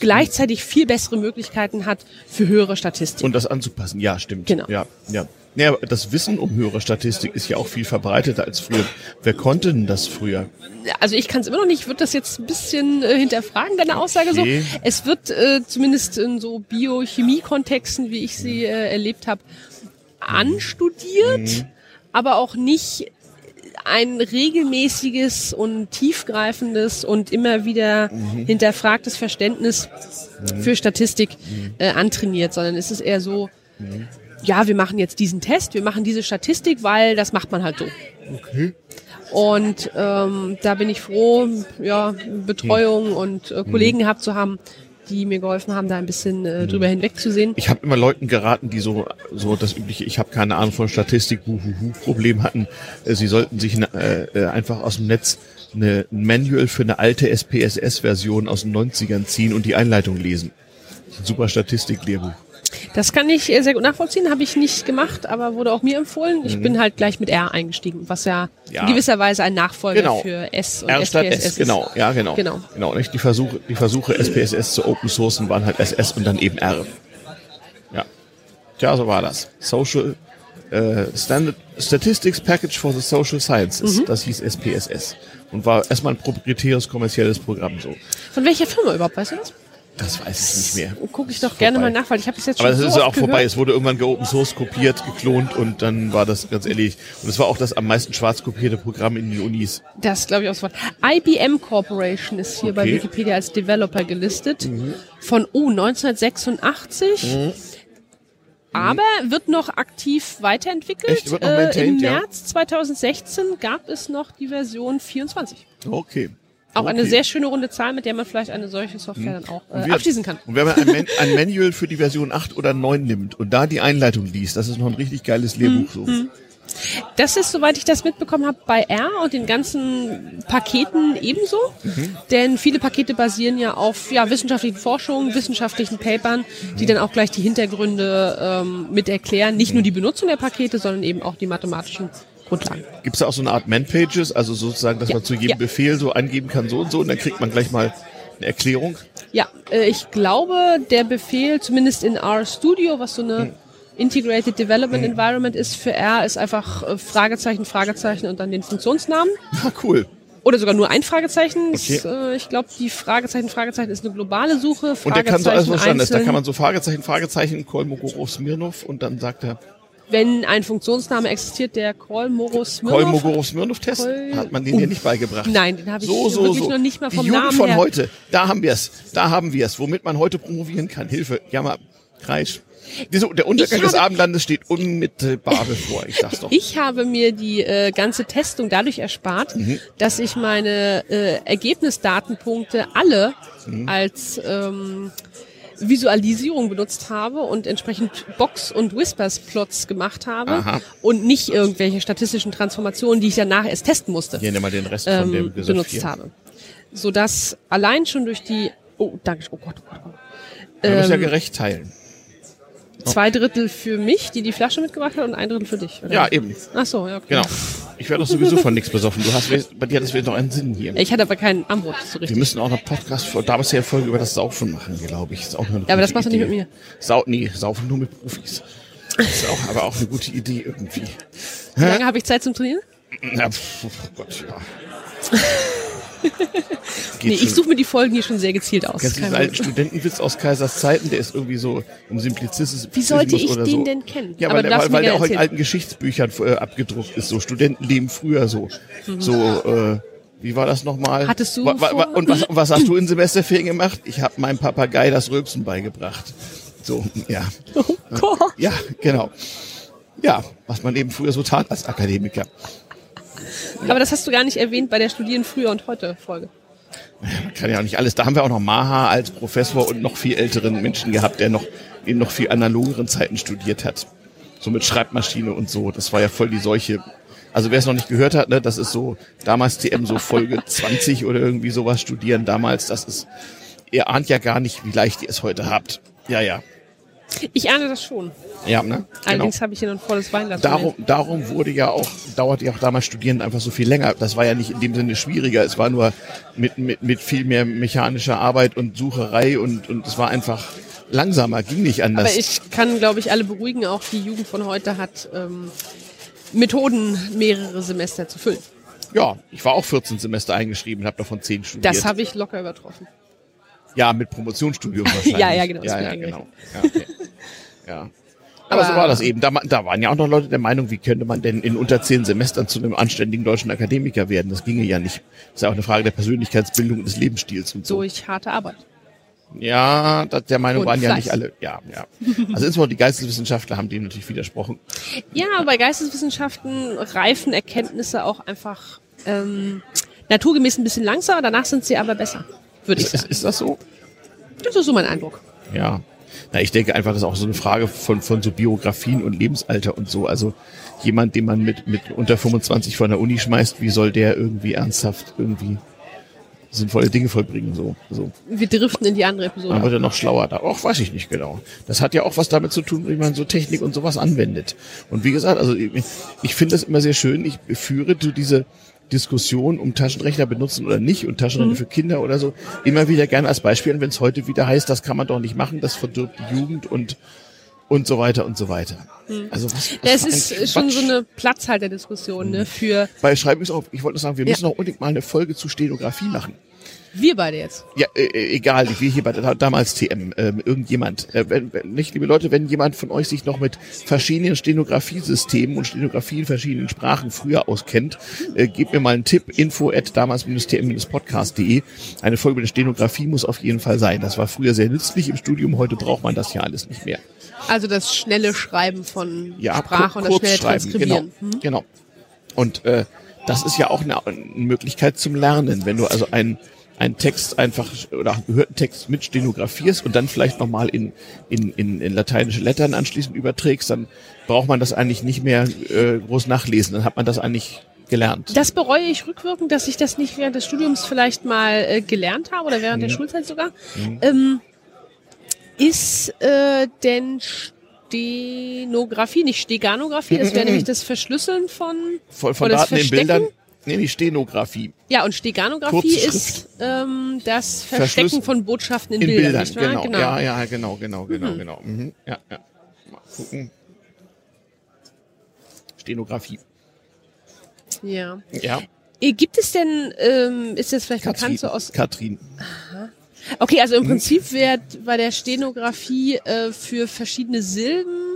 gleichzeitig viel bessere Möglichkeiten hat für höhere Statistik. und das anzupassen. Ja, stimmt. Genau. Ja, ja. Ja, aber das Wissen um höhere Statistik ist ja auch viel verbreiteter als früher. Wer konnte denn das früher? also ich kann es immer noch nicht, ich würde das jetzt ein bisschen äh, hinterfragen, deine Aussage Okay. so. Es wird äh, zumindest in so Biochemie-Kontexten, wie ich sie äh, erlebt habe, anstudiert, Mhm. aber auch nicht ein regelmäßiges und tiefgreifendes und immer wieder Mhm. hinterfragtes Verständnis für Statistik Mhm. äh, antrainiert, sondern es ist eher so, ja, wir machen jetzt diesen Test, wir machen diese Statistik, weil das macht man halt so. Okay. Und ähm, da bin ich froh, ja, Betreuung und äh, Kollegen gehabt zu haben, die mir geholfen haben, da ein bisschen äh, drüber hinwegzusehen. Ich habe immer Leuten geraten, die so so das übliche, ich habe keine Ahnung von Statistik, buhuhu, Problem hatten. Äh, Sie sollten sich äh, äh, einfach aus dem Netz eine, ein Manual für eine alte SPSS-Version aus den 90ern ziehen und die Einleitung lesen. Super Statistiklehrbuch. Das kann ich äh, sehr gut nachvollziehen, habe ich nicht gemacht, aber wurde auch mir empfohlen. Ich bin halt gleich mit R eingestiegen, was ja, Ja. in gewisser Weise ein Nachfolger Genau. für S und R statt SPSS S, ist. genau, ja, genau. Genau. Genau, nicht? Die Versuche, die Versuche SPSS zu open sourcen waren halt SS und dann eben R. Ja. Tja, so war das. Social äh, Standard Statistics Package for the Social Sciences, Mhm. das hieß SPSS und war erstmal ein proprietäres kommerzielles Programm so. Von welcher Firma überhaupt, weißt du das? Das weiß ich nicht mehr. Gucke ich doch gerne vorbei. mal nach, weil ich habe es jetzt schon Aber das so ist auch vorbei. gehört. Es wurde irgendwann geopen source kopiert, geklont und dann war das ganz ehrlich. Und es war auch das am meisten schwarz kopierte Programm in den Unis. Das glaube ich auch sofort. IBM Corporation ist hier bei Okay. Mhm. Wikipedia als Developer gelistet. Von oh, 1986. Mhm. Aber wird noch aktiv weiterentwickelt. Echt? Wird noch äh, Im maintained, ja? März 2016 gab es noch die Version 24. Okay. Auch okay. eine sehr schöne runde Zahl, mit der man vielleicht eine solche Software dann auch äh, wir- abschließen kann. Und wenn man ein, Man ein Manual für die Version 8 oder 9 nimmt und da die Einleitung liest, das ist noch ein richtig geiles Lehrbuch so. Das ist, soweit ich das mitbekommen habe, bei R und den ganzen Paketen ebenso. Mhm. Denn viele Pakete basieren ja auf ja, wissenschaftlichen Forschungen, wissenschaftlichen Papern, Mhm. die dann auch gleich die Hintergründe ähm, mit erklären. Nicht nur Mhm. die Benutzung der Pakete, sondern eben auch die mathematischen Grundlagen. Gibt es da auch so eine Art Man-Pages, also sozusagen, dass Ja, man zu jedem ja. Befehl so angeben kann, so und so, und dann kriegt man gleich mal eine Erklärung? Ja, äh, ich glaube, der Befehl, zumindest in RStudio, was so eine Hm. Integrated Development Environment ist für R, ist einfach äh, Fragezeichen, Fragezeichen und dann den Funktionsnamen. Ah, cool. Oder sogar nur ein Fragezeichen. Okay. Das, äh, ich glaube, die Fragezeichen, Fragezeichen ist eine globale Suche. Und der kann so alles verstanden ist. Da kann man so Fragezeichen, Fragezeichen, Kolmogorov Smirnov und dann sagt er, Wenn ein Funktionsname existiert, der Kolmogorov Smirnov. Kolmogorov Smirnov Test, Kol- hat man den dir nicht beigebracht. Nein, den habe ich so, so, wirklich so. noch nicht mal vom Die Jugend Namen von her. heute, da haben wir es, da haben wir es, womit man heute promovieren kann. Hilfe, Jammer, Kreisch. Der Untergang Ich des habe- Abendlandes steht unmittelbar bevor, ich sag's doch. Ich habe mir die äh, ganze Testung dadurch erspart, Mhm. dass ich meine äh, Ergebnisdatenpunkte alle Mhm. als ähm, Visualisierung benutzt habe und entsprechend Box- und Whispers-Plots gemacht habe Aha. und nicht irgendwelche statistischen Transformationen, die ich danach erst testen musste, Hier nimm mal den Rest von ähm, dem benutzt hier. habe. Sodass allein schon durch die Oh, danke. Oh Gott, oh Gott, oh Gott. Wir müssen ja Ähm, gerecht teilen. Zwei Drittel für mich, die die Flasche mitgebracht hat, und ein Drittel für dich. Oder? Ja, eben. Ach so, ja, okay. Genau. Ich werde doch sowieso von nichts besoffen. Du hast, bei dir hat es wieder noch einen Sinn hier. Ich hatte aber keinen Armbrot so Wir richtig. müssen auch noch Podcast vor damals ja Folge über das Saufen machen, glaube ich. Ist auch eine Ja, aber das machst du nicht mit mir. Sau nee, saufen nur mit Profis. Ist auch, aber auch eine gute Idee irgendwie. Wie lange habe ich Zeit zum Trainieren? Ja, pf, oh Gott, ja. Nee, ich suche mir die Folgen hier schon sehr gezielt aus. Du Kein diesen alten. Studentenwitz aus Kaisers Zeiten? Der ist irgendwie so im Simplizismus Wie sollte ich oder den so. denn kennen? Ja, Aber weil, weil, weil der auch in alten Geschichtsbüchern äh, abgedruckt ist. So Studentenleben früher so. Mhm. So, äh, wie war das nochmal? Hattest du Wa- wa- Und was, und was hast du in Semesterferien gemacht? Ich habe meinem Papagei das Rülpsen beigebracht. So, ja. Oh Gott. Ja, genau. Ja, was man eben früher so tat als Akademiker. Aber das hast du gar nicht erwähnt bei der Studieren früher und heute Folge. Man kann ja auch nicht alles. Da haben wir auch noch Maha als Professor und noch viel älteren Menschen gehabt, der noch in noch viel analogeren Zeiten studiert hat. So mit Schreibmaschine und so. Das war ja voll die Seuche. Also wer es noch nicht gehört hat, ne, das ist so damals TM so Folge 20 oder irgendwie sowas studieren damals. Das ist, ihr ahnt ja gar nicht, wie leicht ihr es heute habt. Ja, ja. Ich ahne das schon. Ja, ne? Genau. Allerdings habe ich hier noch ein volles Weinglas. Darum, darum wurde ja auch, dauerte ja auch damals Studieren einfach so viel länger. Das war ja nicht in dem Sinne schwieriger. Es war nur mit, mit, mit viel mehr mechanischer Arbeit und Sucherei und, und es war einfach langsamer, ging nicht anders. Aber ich kann, glaube ich, alle beruhigen. Auch die Jugend von heute hat ähm, Methoden, mehrere Semester zu füllen. ja, ich war auch 14 Semester eingeschrieben, habe davon 10 studiert. Das habe ich locker übertroffen. ja, mit Promotionsstudium wahrscheinlich. Ja, ja, genau, Ja, mir ja, eingerechnet. genau. Ja, okay. Ja. Aber, Aber- so war das eben. Da, da waren ja auch noch Leute der Meinung, wie könnte man denn in unter zehn Semestern zu einem anständigen deutschen Akademiker werden? Das ginge ja nicht. Das ist ja auch eine Frage der Persönlichkeitsbildung und des Lebensstils und so. Durch harte Arbeit. Ja, das, der Meinung Und waren ja Fleiß. nicht alle. Ja, ja. Also insbesondere die Geisteswissenschaftler haben dem natürlich widersprochen. Ja, bei Geisteswissenschaften reifen Erkenntnisse auch einfach ähm, naturgemäß ein bisschen langsamer, danach sind sie aber besser, würde ich Ist, ist, sagen. ist das so? Das ist so mein Eindruck. Ja. Na, ich denke einfach, das ist auch so eine Frage von, von so Biografien und Lebensalter und so. Also jemand, den man mit, mit unter 25 von der Uni schmeißt, wie soll der irgendwie ernsthaft irgendwie sinnvolle Dinge vollbringen? So, so. Wir driften in die andere Episode. Dann wird er noch schlauer da. Auch weiß ich nicht genau. Das hat ja auch was damit zu tun, wie man so Technik und sowas anwendet. Und wie gesagt, also ich, ich finde das immer sehr schön. Ich führe diese Diskussion um Taschenrechner benutzen oder nicht und Taschenrechner für Kinder oder so immer wieder gerne als Beispiel, wenn es heute wieder heißt, das kann man doch nicht machen, das verdirbt die Jugend und und so weiter und so weiter. Also was, was ja, es ist schon so eine Platzhalterdiskussion ne, für Bei Schreibungs auf, ich wollte nur sagen, wir Ja. müssen auch unbedingt mal eine Folge zu Stenografie machen. Wir beide jetzt. Ja, äh, äh, egal, wir hier bei da- damals TM, ähm, irgendjemand. Äh, wenn, nicht, liebe Leute, wenn jemand von euch sich noch mit verschiedenen Stenografiesystemen und Stenografie in verschiedenen Sprachen früher auskennt, äh, gebt mir mal einen Tipp, info at damals-tm-podcast.de. Eine Folge mit der Stenografie muss auf jeden Fall sein. Das war früher sehr nützlich im Studium, heute braucht man das ja alles nicht mehr. Also das schnelle Schreiben von Ja, Sprache und das schnelle Kurzschreiben, Transkribieren. Genau, genau. Und äh, das ist ja auch eine, eine Möglichkeit zum Lernen, wenn du also einen einen Text einfach oder einen gehörten Text mit stenografierst und dann vielleicht nochmal in, in, in, in lateinische Lettern anschließend überträgst, dann braucht man das eigentlich nicht mehr äh, groß nachlesen. Dann hat man das eigentlich gelernt. Das bereue ich rückwirkend, dass ich das nicht während des Studiums vielleicht mal äh, gelernt habe oder während der Mhm. Schulzeit sogar. Ähm, ist äh, denn Stenografie, nicht Steganographie, das wäre nämlich das Verschlüsseln von, Von, von Daten in. Bildern. Die Stenografie. Ja, und Steganographie Kurze ist ähm, das Verstecken Verschlüsseln. von Botschaften in, In Bildern, Bildern, wahr? genau. Ja, ja, genau, genau, genau, genau. Mhm. Ja, ja. Mal gucken. Stenografie. ja. Ja. Äh, Gibt es denn, ähm, ist das vielleicht Katrin. bekannt so aus Katrin. Okay, also im Prinzip wird bei der Stenografie äh, für verschiedene Silben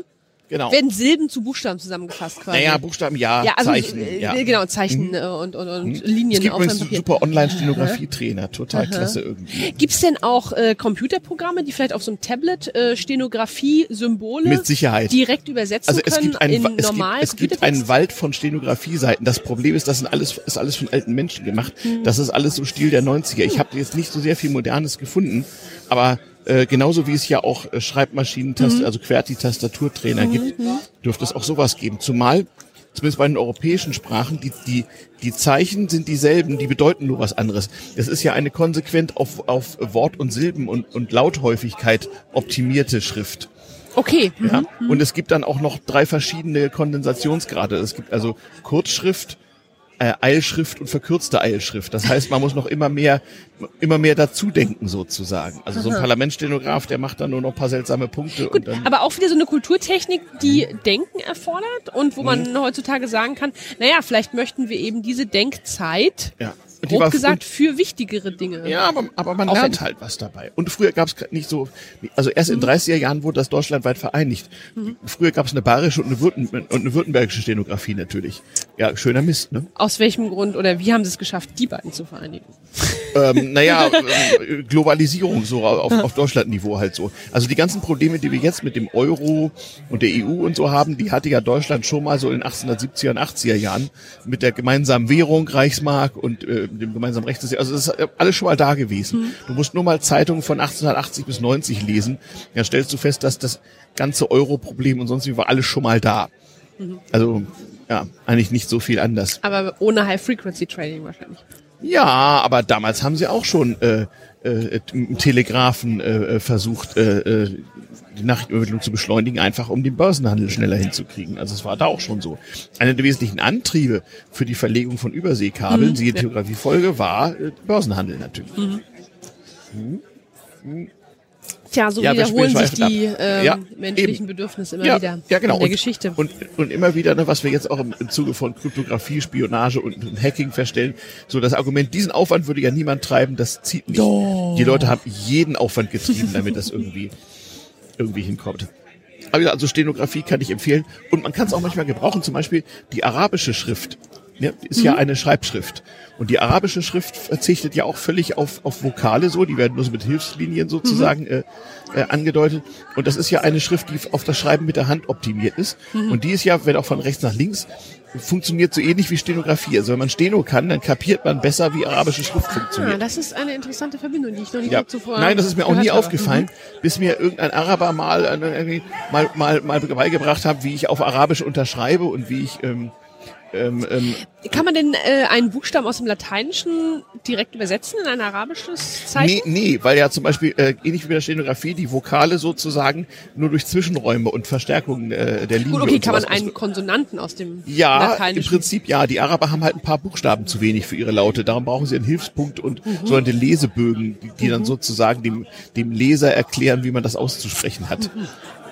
Genau. werden Silben zu Buchstaben zusammengefasst quasi. Naja, Buchstaben ja, ja, also Zeichen. äh, ja. Mhm. genau Zeichen äh, und, und, und Es Linien gibt auf übrigens super Online-Stenografie-Trainer, total klasse irgendwie. Gibt's denn auch äh, Computerprogramme, die vielleicht auf so einem Tablet äh, Stenografie-Symbole Mit Sicherheit. direkt übersetzen Also es können gibt, einen, es, gibt, es gibt einen Wald von Stenografie-Seiten. Das Problem ist, das sind alles, ist alles von alten Menschen gemacht. Hm. Das ist alles so Stil der 90er. Ich habe jetzt nicht so sehr viel Modernes gefunden, aber äh, genauso wie es ja auch äh, Schreibmaschinen, Hm. also QWERTY-Tastaturtrainer gibt, dürfte es auch sowas geben. Zumal zumindest bei den europäischen Sprachen, die, die, die Zeichen sind dieselben, die bedeuten nur was anderes. Es ist ja eine konsequent auf, auf Wort- und Silben- und, und Lauthäufigkeit optimierte Schrift. Okay. Ja? Und es gibt dann auch noch drei verschiedene Kondensationsgrade. Es gibt also Kurzschrift, äh, Eilschrift und verkürzte Eilschrift. Das heißt, man muss noch immer mehr, immer mehr dazu denken sozusagen. Also so ein Parlamentsstenograf, der macht dann nur noch ein paar seltsame Punkte Gut, aber auch wieder so eine Kulturtechnik, die Mhm. Denken erfordert und wo man heutzutage sagen kann, naja, vielleicht möchten wir eben diese Denkzeit, ja. Und grob gesagt, für wichtigere Dinge. Ja, aber, aber man lernt halt was dabei. Und früher gab es nicht so, also erst in 30er Jahren wurde das deutschlandweit vereinigt. Früher gab es eine bayerische und eine, Württen, und eine württembergische Stenografie natürlich. Ja, schöner Mist, ne? Aus welchem Grund oder wie haben sie es geschafft, die beiden zu vereinigen? ähm, naja, äh, Globalisierung so auf, auf Deutschlandniveau halt so. Also die ganzen Probleme, die wir jetzt mit dem Euro und der EU und so haben, die hatte ja Deutschland schon mal so in den 1870er und 80er Jahren mit der gemeinsamen Währung, Reichsmark und äh, dem gemeinsamen Rechtssystem. Also das ist alles schon mal da gewesen. Du musst nur mal Zeitungen von 1880 bis 90 lesen, dann stellst du fest, dass das ganze Euro-Problem und sonst wie war alles schon mal da. Also ja, eigentlich nicht so viel anders. Aber ohne High-Frequency-Trading wahrscheinlich. Ja, aber damals haben sie auch schon äh, äh, Telegrafen äh, äh, versucht, äh, äh, die Nachrichtenübermittlung zu beschleunigen, einfach um den Börsenhandel schneller hinzukriegen. Also es war da auch schon so. Einer der wesentlichen Antriebe für die Verlegung von Überseekabeln, siehe Telegrafie-Folge, war äh, Börsenhandel natürlich. Tja, so Ja, wiederholen sich die ähm, Ja, menschlichen eben. Bedürfnisse immer ja, wieder ja, genau. in der und, Geschichte. Und, und immer wieder, ne, was wir jetzt auch im, im Zuge von Kryptographie, Spionage und, und Hacking feststellen, so das Argument, diesen Aufwand würde ja niemand treiben, das zieht nicht. Die Leute haben jeden Aufwand getrieben, damit das irgendwie, irgendwie hinkommt. Aber ja, also Stenografie kann ich empfehlen. Und man kann es auch manchmal gebrauchen, zum Beispiel die arabische Schrift. Ist ja eine Schreibschrift. Und die arabische Schrift verzichtet ja auch völlig auf, auf Vokale so, die werden nur so mit Hilfslinien sozusagen äh, äh, angedeutet. Und das ist ja eine Schrift, die auf das Schreiben mit der Hand optimiert ist. Und die ist ja, wenn auch von rechts nach links, funktioniert so ähnlich wie Stenografie. Also wenn man Steno kann, dann kapiert man besser, wie arabische Schrift Ah, funktioniert. das ist eine interessante Verbindung, die ich noch nicht Ja. zuvor Nein, das ist mir auch nie habe. aufgefallen, bis mir irgendein Araber mal, äh, mal, mal, mal beigebracht hat, wie ich auf Arabisch unterschreibe und wie ich ähm, ähm, ähm, Kann man denn äh, einen Buchstaben aus dem Lateinischen direkt übersetzen in ein arabisches Zeichen? Nee, nee, weil ja zum Beispiel, äh, ähnlich wie bei der Stenografie, die Vokale sozusagen nur durch Zwischenräume und Verstärkungen äh, der Linie Gut, okay, kann man einen Konsonanten aus dem Ja, im Lateinischen... Prinzip ja. Die Araber haben halt ein paar Buchstaben zu wenig für ihre Laute. Darum brauchen sie einen Hilfspunkt und Mhm. sogenannte Lesebögen, die, die dann sozusagen dem, dem Leser erklären, wie man das auszusprechen hat.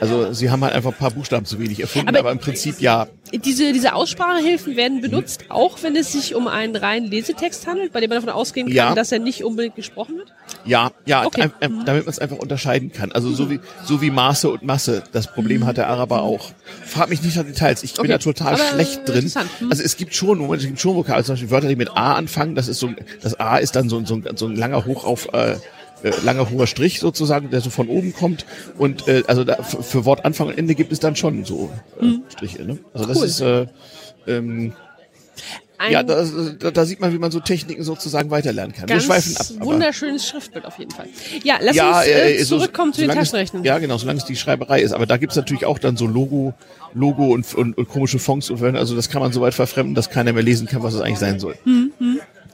Also sie haben halt einfach ein paar Buchstaben zu wenig erfunden, aber, Aber- im Prinzip ja. Diese, diese Aussprachehilfen werden benutzt, auch wenn es sich um einen reinen Lesetext handelt, bei dem man davon ausgehen kann, Ja. dass er nicht unbedingt gesprochen wird. Ja, ja, Okay. ein- damit man es einfach unterscheiden kann. Also so wie so wie Maße und Masse. Das Problem hat der Araber auch. Frag mich nicht nach Details. Ich bin Okay. da total Aber, schlecht äh, drin. Hm. Also es gibt schon, Moment, es gibt schon Vokale, zum Beispiel Wörter, die mit A anfangen. Das ist so, das A ist dann so, ein- so, ein- so ein langer Hoch auf äh, äh, langer hoher Strich sozusagen, der so von oben kommt. Und äh, also da, für Wort Anfang und Ende gibt es dann schon so äh, Striche. Ne? Also das. Cool. ist äh, ähm, Ein ja, da, da, da sieht man, wie man so Techniken sozusagen weiterlernen kann. Wir ganz schweifen ab. aber- wunderschönes Schriftbild auf jeden Fall. Ja, lass ja, uns äh, äh, so- zurückkommen zu den solange es- Taschenrechnern. Ja, genau, solange es die Schreiberei ist. Aber da gibt's natürlich auch dann so Logo, Logo und, und, und komische Fonts und also das kann man so weit verfremden, dass keiner mehr lesen kann, was es eigentlich sein soll. Mhm.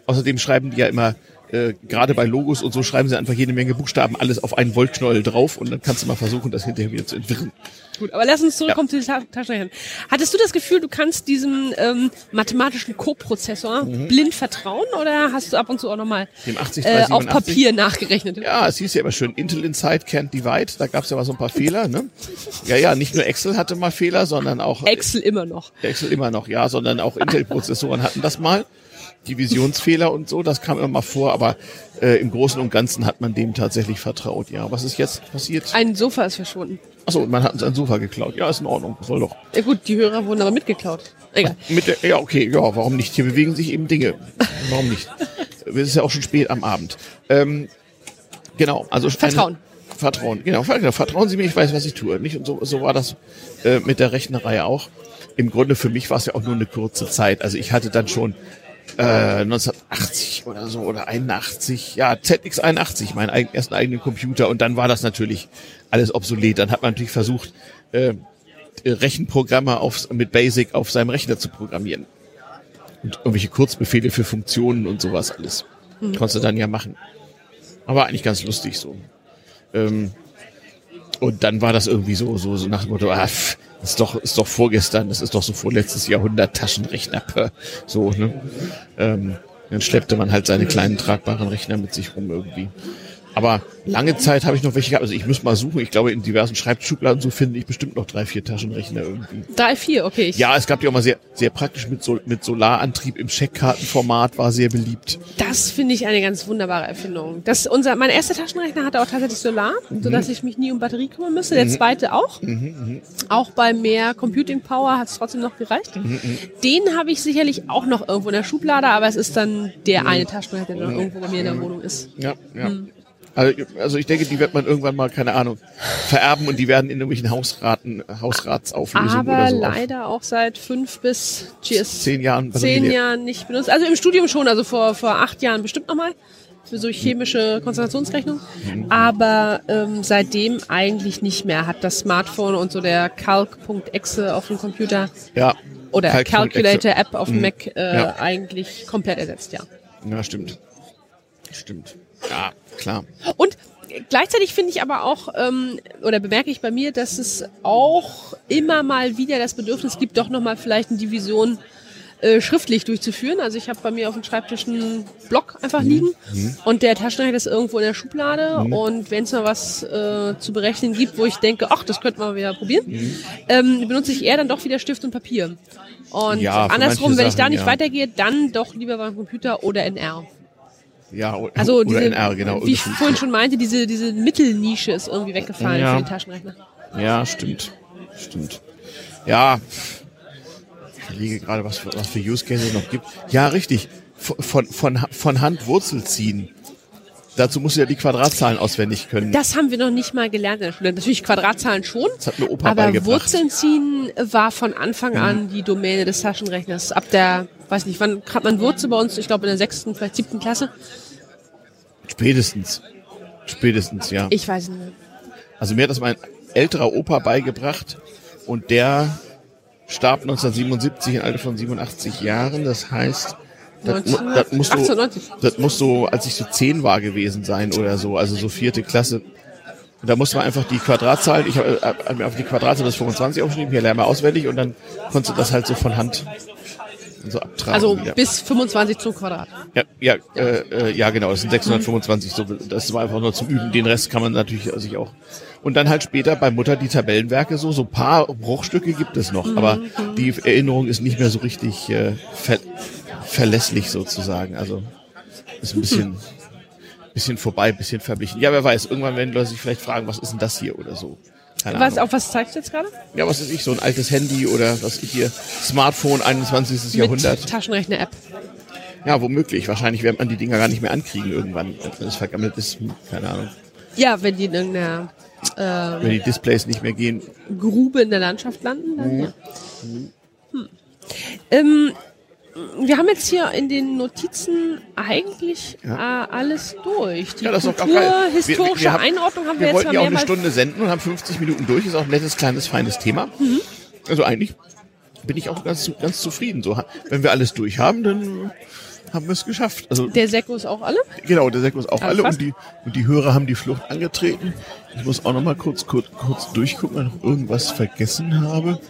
Außerdem schreiben die ja immer, äh, gerade bei Logos und so schreiben sie einfach jede Menge Buchstaben alles auf einen Wollknäuel drauf und dann kannst du mal versuchen, das hinterher wieder zu entwirren. Gut, aber lass uns zurückkommen zu den Ta Taschenrechnern. Hattest du das Gefühl, du kannst diesem ähm, mathematischen Co-Prozessor blind vertrauen oder hast du ab und zu auch nochmal Mhm. Dem 80 äh, auf 87? Papier nachgerechnet? Ja, es hieß ja immer schön, Intel Inside can't divide. Da gab's ja mal so ein paar Fehler. Ne? Ja, ja, nicht nur Excel hatte mal Fehler, sondern auch Excel immer noch. Excel immer noch, ja, sondern auch Intel-Prozessoren hatten das mal. Divisionsfehler und so, das kam immer mal vor, aber äh, im Großen und Ganzen hat man dem tatsächlich vertraut. Ja, was ist jetzt passiert? Ein Sofa ist verschwunden. Achso, man hat uns ein Sofa geklaut. Ja, ist in Ordnung, soll doch. Ja gut, die Hörer wurden aber mitgeklaut. Egal. Mit der, ja, okay, ja, warum nicht? Hier bewegen sich eben Dinge. Warum nicht? Es ist ja auch schon spät am Abend. Ähm, genau, also eine- Vertrauen. Vertrauen, genau, ver- Vertrauen Sie mir, ich weiß, was ich tue. Nicht? Und so, so war das äh, mit der Rechnerei auch. Im Grunde für mich war es ja auch nur eine kurze Zeit. Also ich hatte dann schon äh, 1980 oder so oder 81, ja, ZX81, meinen eigen, ersten eigenen Computer und dann war das natürlich alles obsolet. Dann hat man natürlich versucht, äh, Rechenprogramme auf, mit Basic auf seinem Rechner zu programmieren. Und irgendwelche Kurzbefehle für Funktionen und sowas alles. Konntest du dann ja machen. Aber eigentlich ganz lustig so. Ähm, und dann war das irgendwie so, so, so nach dem Motto, ah, pff, ist doch, ist doch vorgestern, das ist doch so vorletztes Jahrhundert Taschenrechner, so, ne? Ähm, dann schleppte man halt seine kleinen tragbaren Rechner mit sich rum irgendwie. Aber lange Zeit habe ich noch welche gehabt. Also ich muss mal suchen. Ich glaube, in diversen Schreibschubladen so finde ich bestimmt noch drei, vier Taschenrechner irgendwie. Drei, vier, okay. Ja, es gab die auch mal sehr, sehr praktisch mit, Sol mit Solarantrieb im Checkkartenformat, war sehr beliebt. Das finde ich eine ganz wunderbare Erfindung. Das, unser, mein erster Taschenrechner hatte auch tatsächlich Solar, Mhm. sodass ich mich nie um Batterie kümmern müsste. Der zweite auch. Mhm, Auch bei mehr Computing Power hat es trotzdem noch gereicht. Mhm, Den habe ich sicherlich auch noch irgendwo in der Schublade, aber es ist dann Mhm. der eine Taschenrechner, der noch irgendwo bei mir in der Wohnung ist. Ja, ja. Also, also ich denke, die wird man irgendwann mal, keine Ahnung, vererben und die werden in irgendwelchen Hausraten, Hausratsauflösungen Aber oder so leider auch seit fünf bis cheers, zehn Jahren zehn Jahren nicht benutzt. Also im Studium schon, also vor, vor acht Jahren bestimmt nochmal. Für so chemische Konzentrationsrechnung. Aber ähm, seitdem eigentlich nicht mehr. Hat das Smartphone und so der Calc.exe auf dem Computer Ja. oder Calc- Calculator App auf dem Mac äh, Ja. eigentlich komplett ersetzt, ja. Ja, stimmt. Stimmt. Ja, klar. Und gleichzeitig finde ich aber auch, ähm, oder bemerke ich bei mir, dass es auch immer mal wieder das Bedürfnis gibt, doch nochmal vielleicht eine Division äh, schriftlich durchzuführen. Also ich habe bei mir auf dem Schreibtisch einen Block einfach liegen und der Taschenrechner ist irgendwo in der Schublade und wenn es mal was äh, zu berechnen gibt, wo ich denke, ach, das könnte man mal wieder probieren, ähm, benutze ich eher dann doch wieder Stift und Papier. Und Ja, andersrum, wenn ich da nicht ja. weitergehe, dann doch lieber beim Computer oder in R. Ja, Also diese, NR, genau. wie ich vorhin schon meinte, diese, diese Mittelnische ist irgendwie weggefallen Ja. für den Taschenrechner. Ja, stimmt. Stimmt. Ja. Ich liege gerade, was für, was für Use Cases es noch gibt. Ja, richtig. Von, von, von, Hand Wurzel ziehen. Dazu musst du ja die Quadratzahlen auswendig können. Das haben wir noch nicht mal gelernt in der Schule. Natürlich Quadratzahlen schon, Das hat mir Opa aber. Wurzeln ziehen war von Anfang an die Domäne des Taschenrechners. Ab der, weiß nicht, wann hat man Wurzel bei uns? Ich glaube in der sechsten, vielleicht siebten Klasse. Spätestens. Spätestens, ja. Ich weiß nicht mehr. Also mir hat das mein älterer Opa beigebracht und der starb 1977 im Alter von 87 Jahren. Das heißt, das, mu- das, muss so, 1890. das muss so, als ich so zehn war gewesen sein oder so, also so vierte Klasse. Und da musste man einfach die Quadratzahl, ich habe hab mir auf die Quadratzahl des 25 aufgeschrieben, hier lernen wir auswendig und dann konntest du das halt so von Hand so abtragen. Also wieder. bis 25 zum Quadrat. Ja, ja, äh, äh, ja, genau, das sind 625. So, das war einfach nur zum Üben. Den Rest kann man natürlich sich auch Und dann halt später bei Mutter die Tabellenwerke so, so paar Bruchstücke gibt es noch, aber die Erinnerung ist nicht mehr so richtig äh, ver verlässlich sozusagen. Also ist ein bisschen, bisschen vorbei, bisschen verblichen. Ja, wer weiß, irgendwann werden Leute sich vielleicht fragen, was ist denn das hier oder so. Keine Was, Ahnung. auf was zeigst du jetzt gerade? Ja, was ist ich, so ein altes Handy oder was ich hier, Smartphone 21. Jahrhundert. Mit Taschenrechner-App. Ja, womöglich. Wahrscheinlich wird man die Dinger gar nicht mehr ankriegen irgendwann, wenn es vergammelt ist. Keine Ahnung. Ja, wenn die in irgendeiner Wenn die Displays nicht mehr gehen. Grube in der Landschaft landen, dann Mhm. ja. Hm. Ähm, wir haben jetzt hier in den Notizen eigentlich äh, alles durch. Die Ja, das ist doch auch geil. Wir- wir- haben- Einordnung haben wir, Wir jetzt wollten mal ja auch eine. Stunde senden und haben 50 Minuten durch. Ist auch ein nettes, kleines, feines Thema. Mhm. Also eigentlich bin ich auch ganz, ganz zufrieden. So, wenn wir alles durch haben, dann haben wir es geschafft. Also Der Sekko ist auch alle? Genau, der Sekko ist auch Aber alle fast. und die, und die Hörer haben die Flucht angetreten. Ich muss auch noch mal kurz, kurz, kurz durchgucken, ob ich noch irgendwas vergessen habe.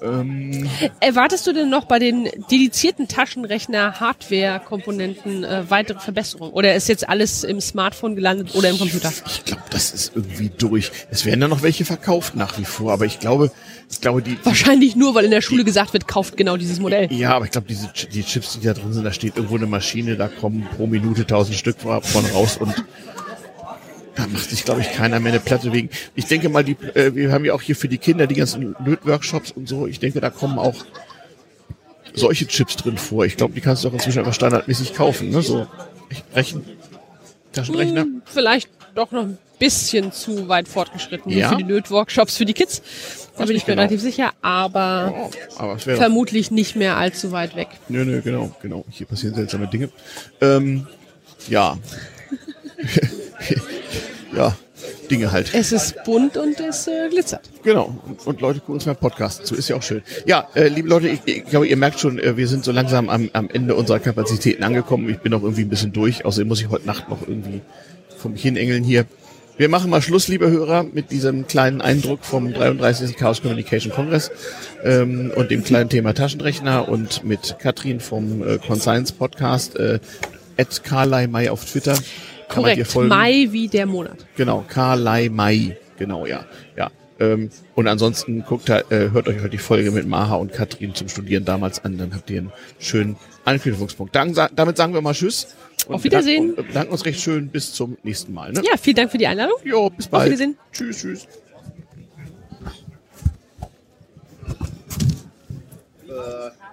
Erwartest du denn noch bei den dedizierten Taschenrechner-Hardware-Komponenten äh, weitere Verbesserungen? Oder ist jetzt alles im Smartphone gelandet oder im Computer? Ich glaube, das ist irgendwie durch. Es werden ja noch welche verkauft nach wie vor, aber ich glaube, ich glaube, die, die Wahrscheinlich nur, weil in der Schule gesagt wird, kauft genau dieses Modell. ja, aber ich glaube, diese die Chips, die da drin sind, da steht irgendwo eine Maschine, da kommen pro Minute tausend Stück von raus und da macht sich, glaube ich, keiner mehr eine Platte wegen. Ich denke mal, die, äh, wir haben ja auch hier für die Kinder die ganzen Lötworkshops und so. Ich denke, da kommen auch solche Chips drin vor. Ich glaube, die kannst du auch inzwischen einfach standardmäßig kaufen, ne? So Rechen, Taschenrechner. Hm, Vielleicht doch noch ein bisschen zu weit fortgeschritten Ja? für die Lötworkshops für die Kids. Da bin ich mir genau. relativ sicher, aber Oh, aber vermutlich nicht mehr allzu weit weg. Nö, nö, genau, genau. Hier passieren seltsame Dinge. Ähm, ja. ja, Dinge halt. Es ist bunt und es äh, glitzert. Genau. Und, und Leute gucken uns mal Podcasts zu. Ist ja auch schön. Ja, äh, liebe Leute, ich, ich glaube, ihr merkt schon, äh, wir sind so langsam am, am Ende unserer Kapazitäten angekommen. Ich bin auch irgendwie ein bisschen durch. Außerdem muss ich heute Nacht noch irgendwie vom Hinengeln hier. Wir machen mal Schluss, liebe Hörer, mit diesem kleinen Eindruck vom 33. Chaos Communication Congress ähm, und dem kleinen Thema Taschenrechner und mit Katrin vom äh, Conscience Podcast, äh, at Carlai Mai auf Twitter. Kann Korrekt. Man dir folgen. Mai wie der Monat. Genau, Karlai Mai. Genau, ja. Ja. Ähm, und ansonsten guckt, äh, hört euch heute die Folge mit Maha und Katrin zum Studieren damals an, dann habt ihr einen schönen Anknüpfungspunkt. Dann, damit sagen wir mal Tschüss. Auf Wiedersehen. Und bedanken uns recht schön. Bis zum nächsten Mal. Ne? Ja, vielen Dank für die Einladung. Jo, bis bald. Auf Wiedersehen. Tschüss, tschüss. Äh.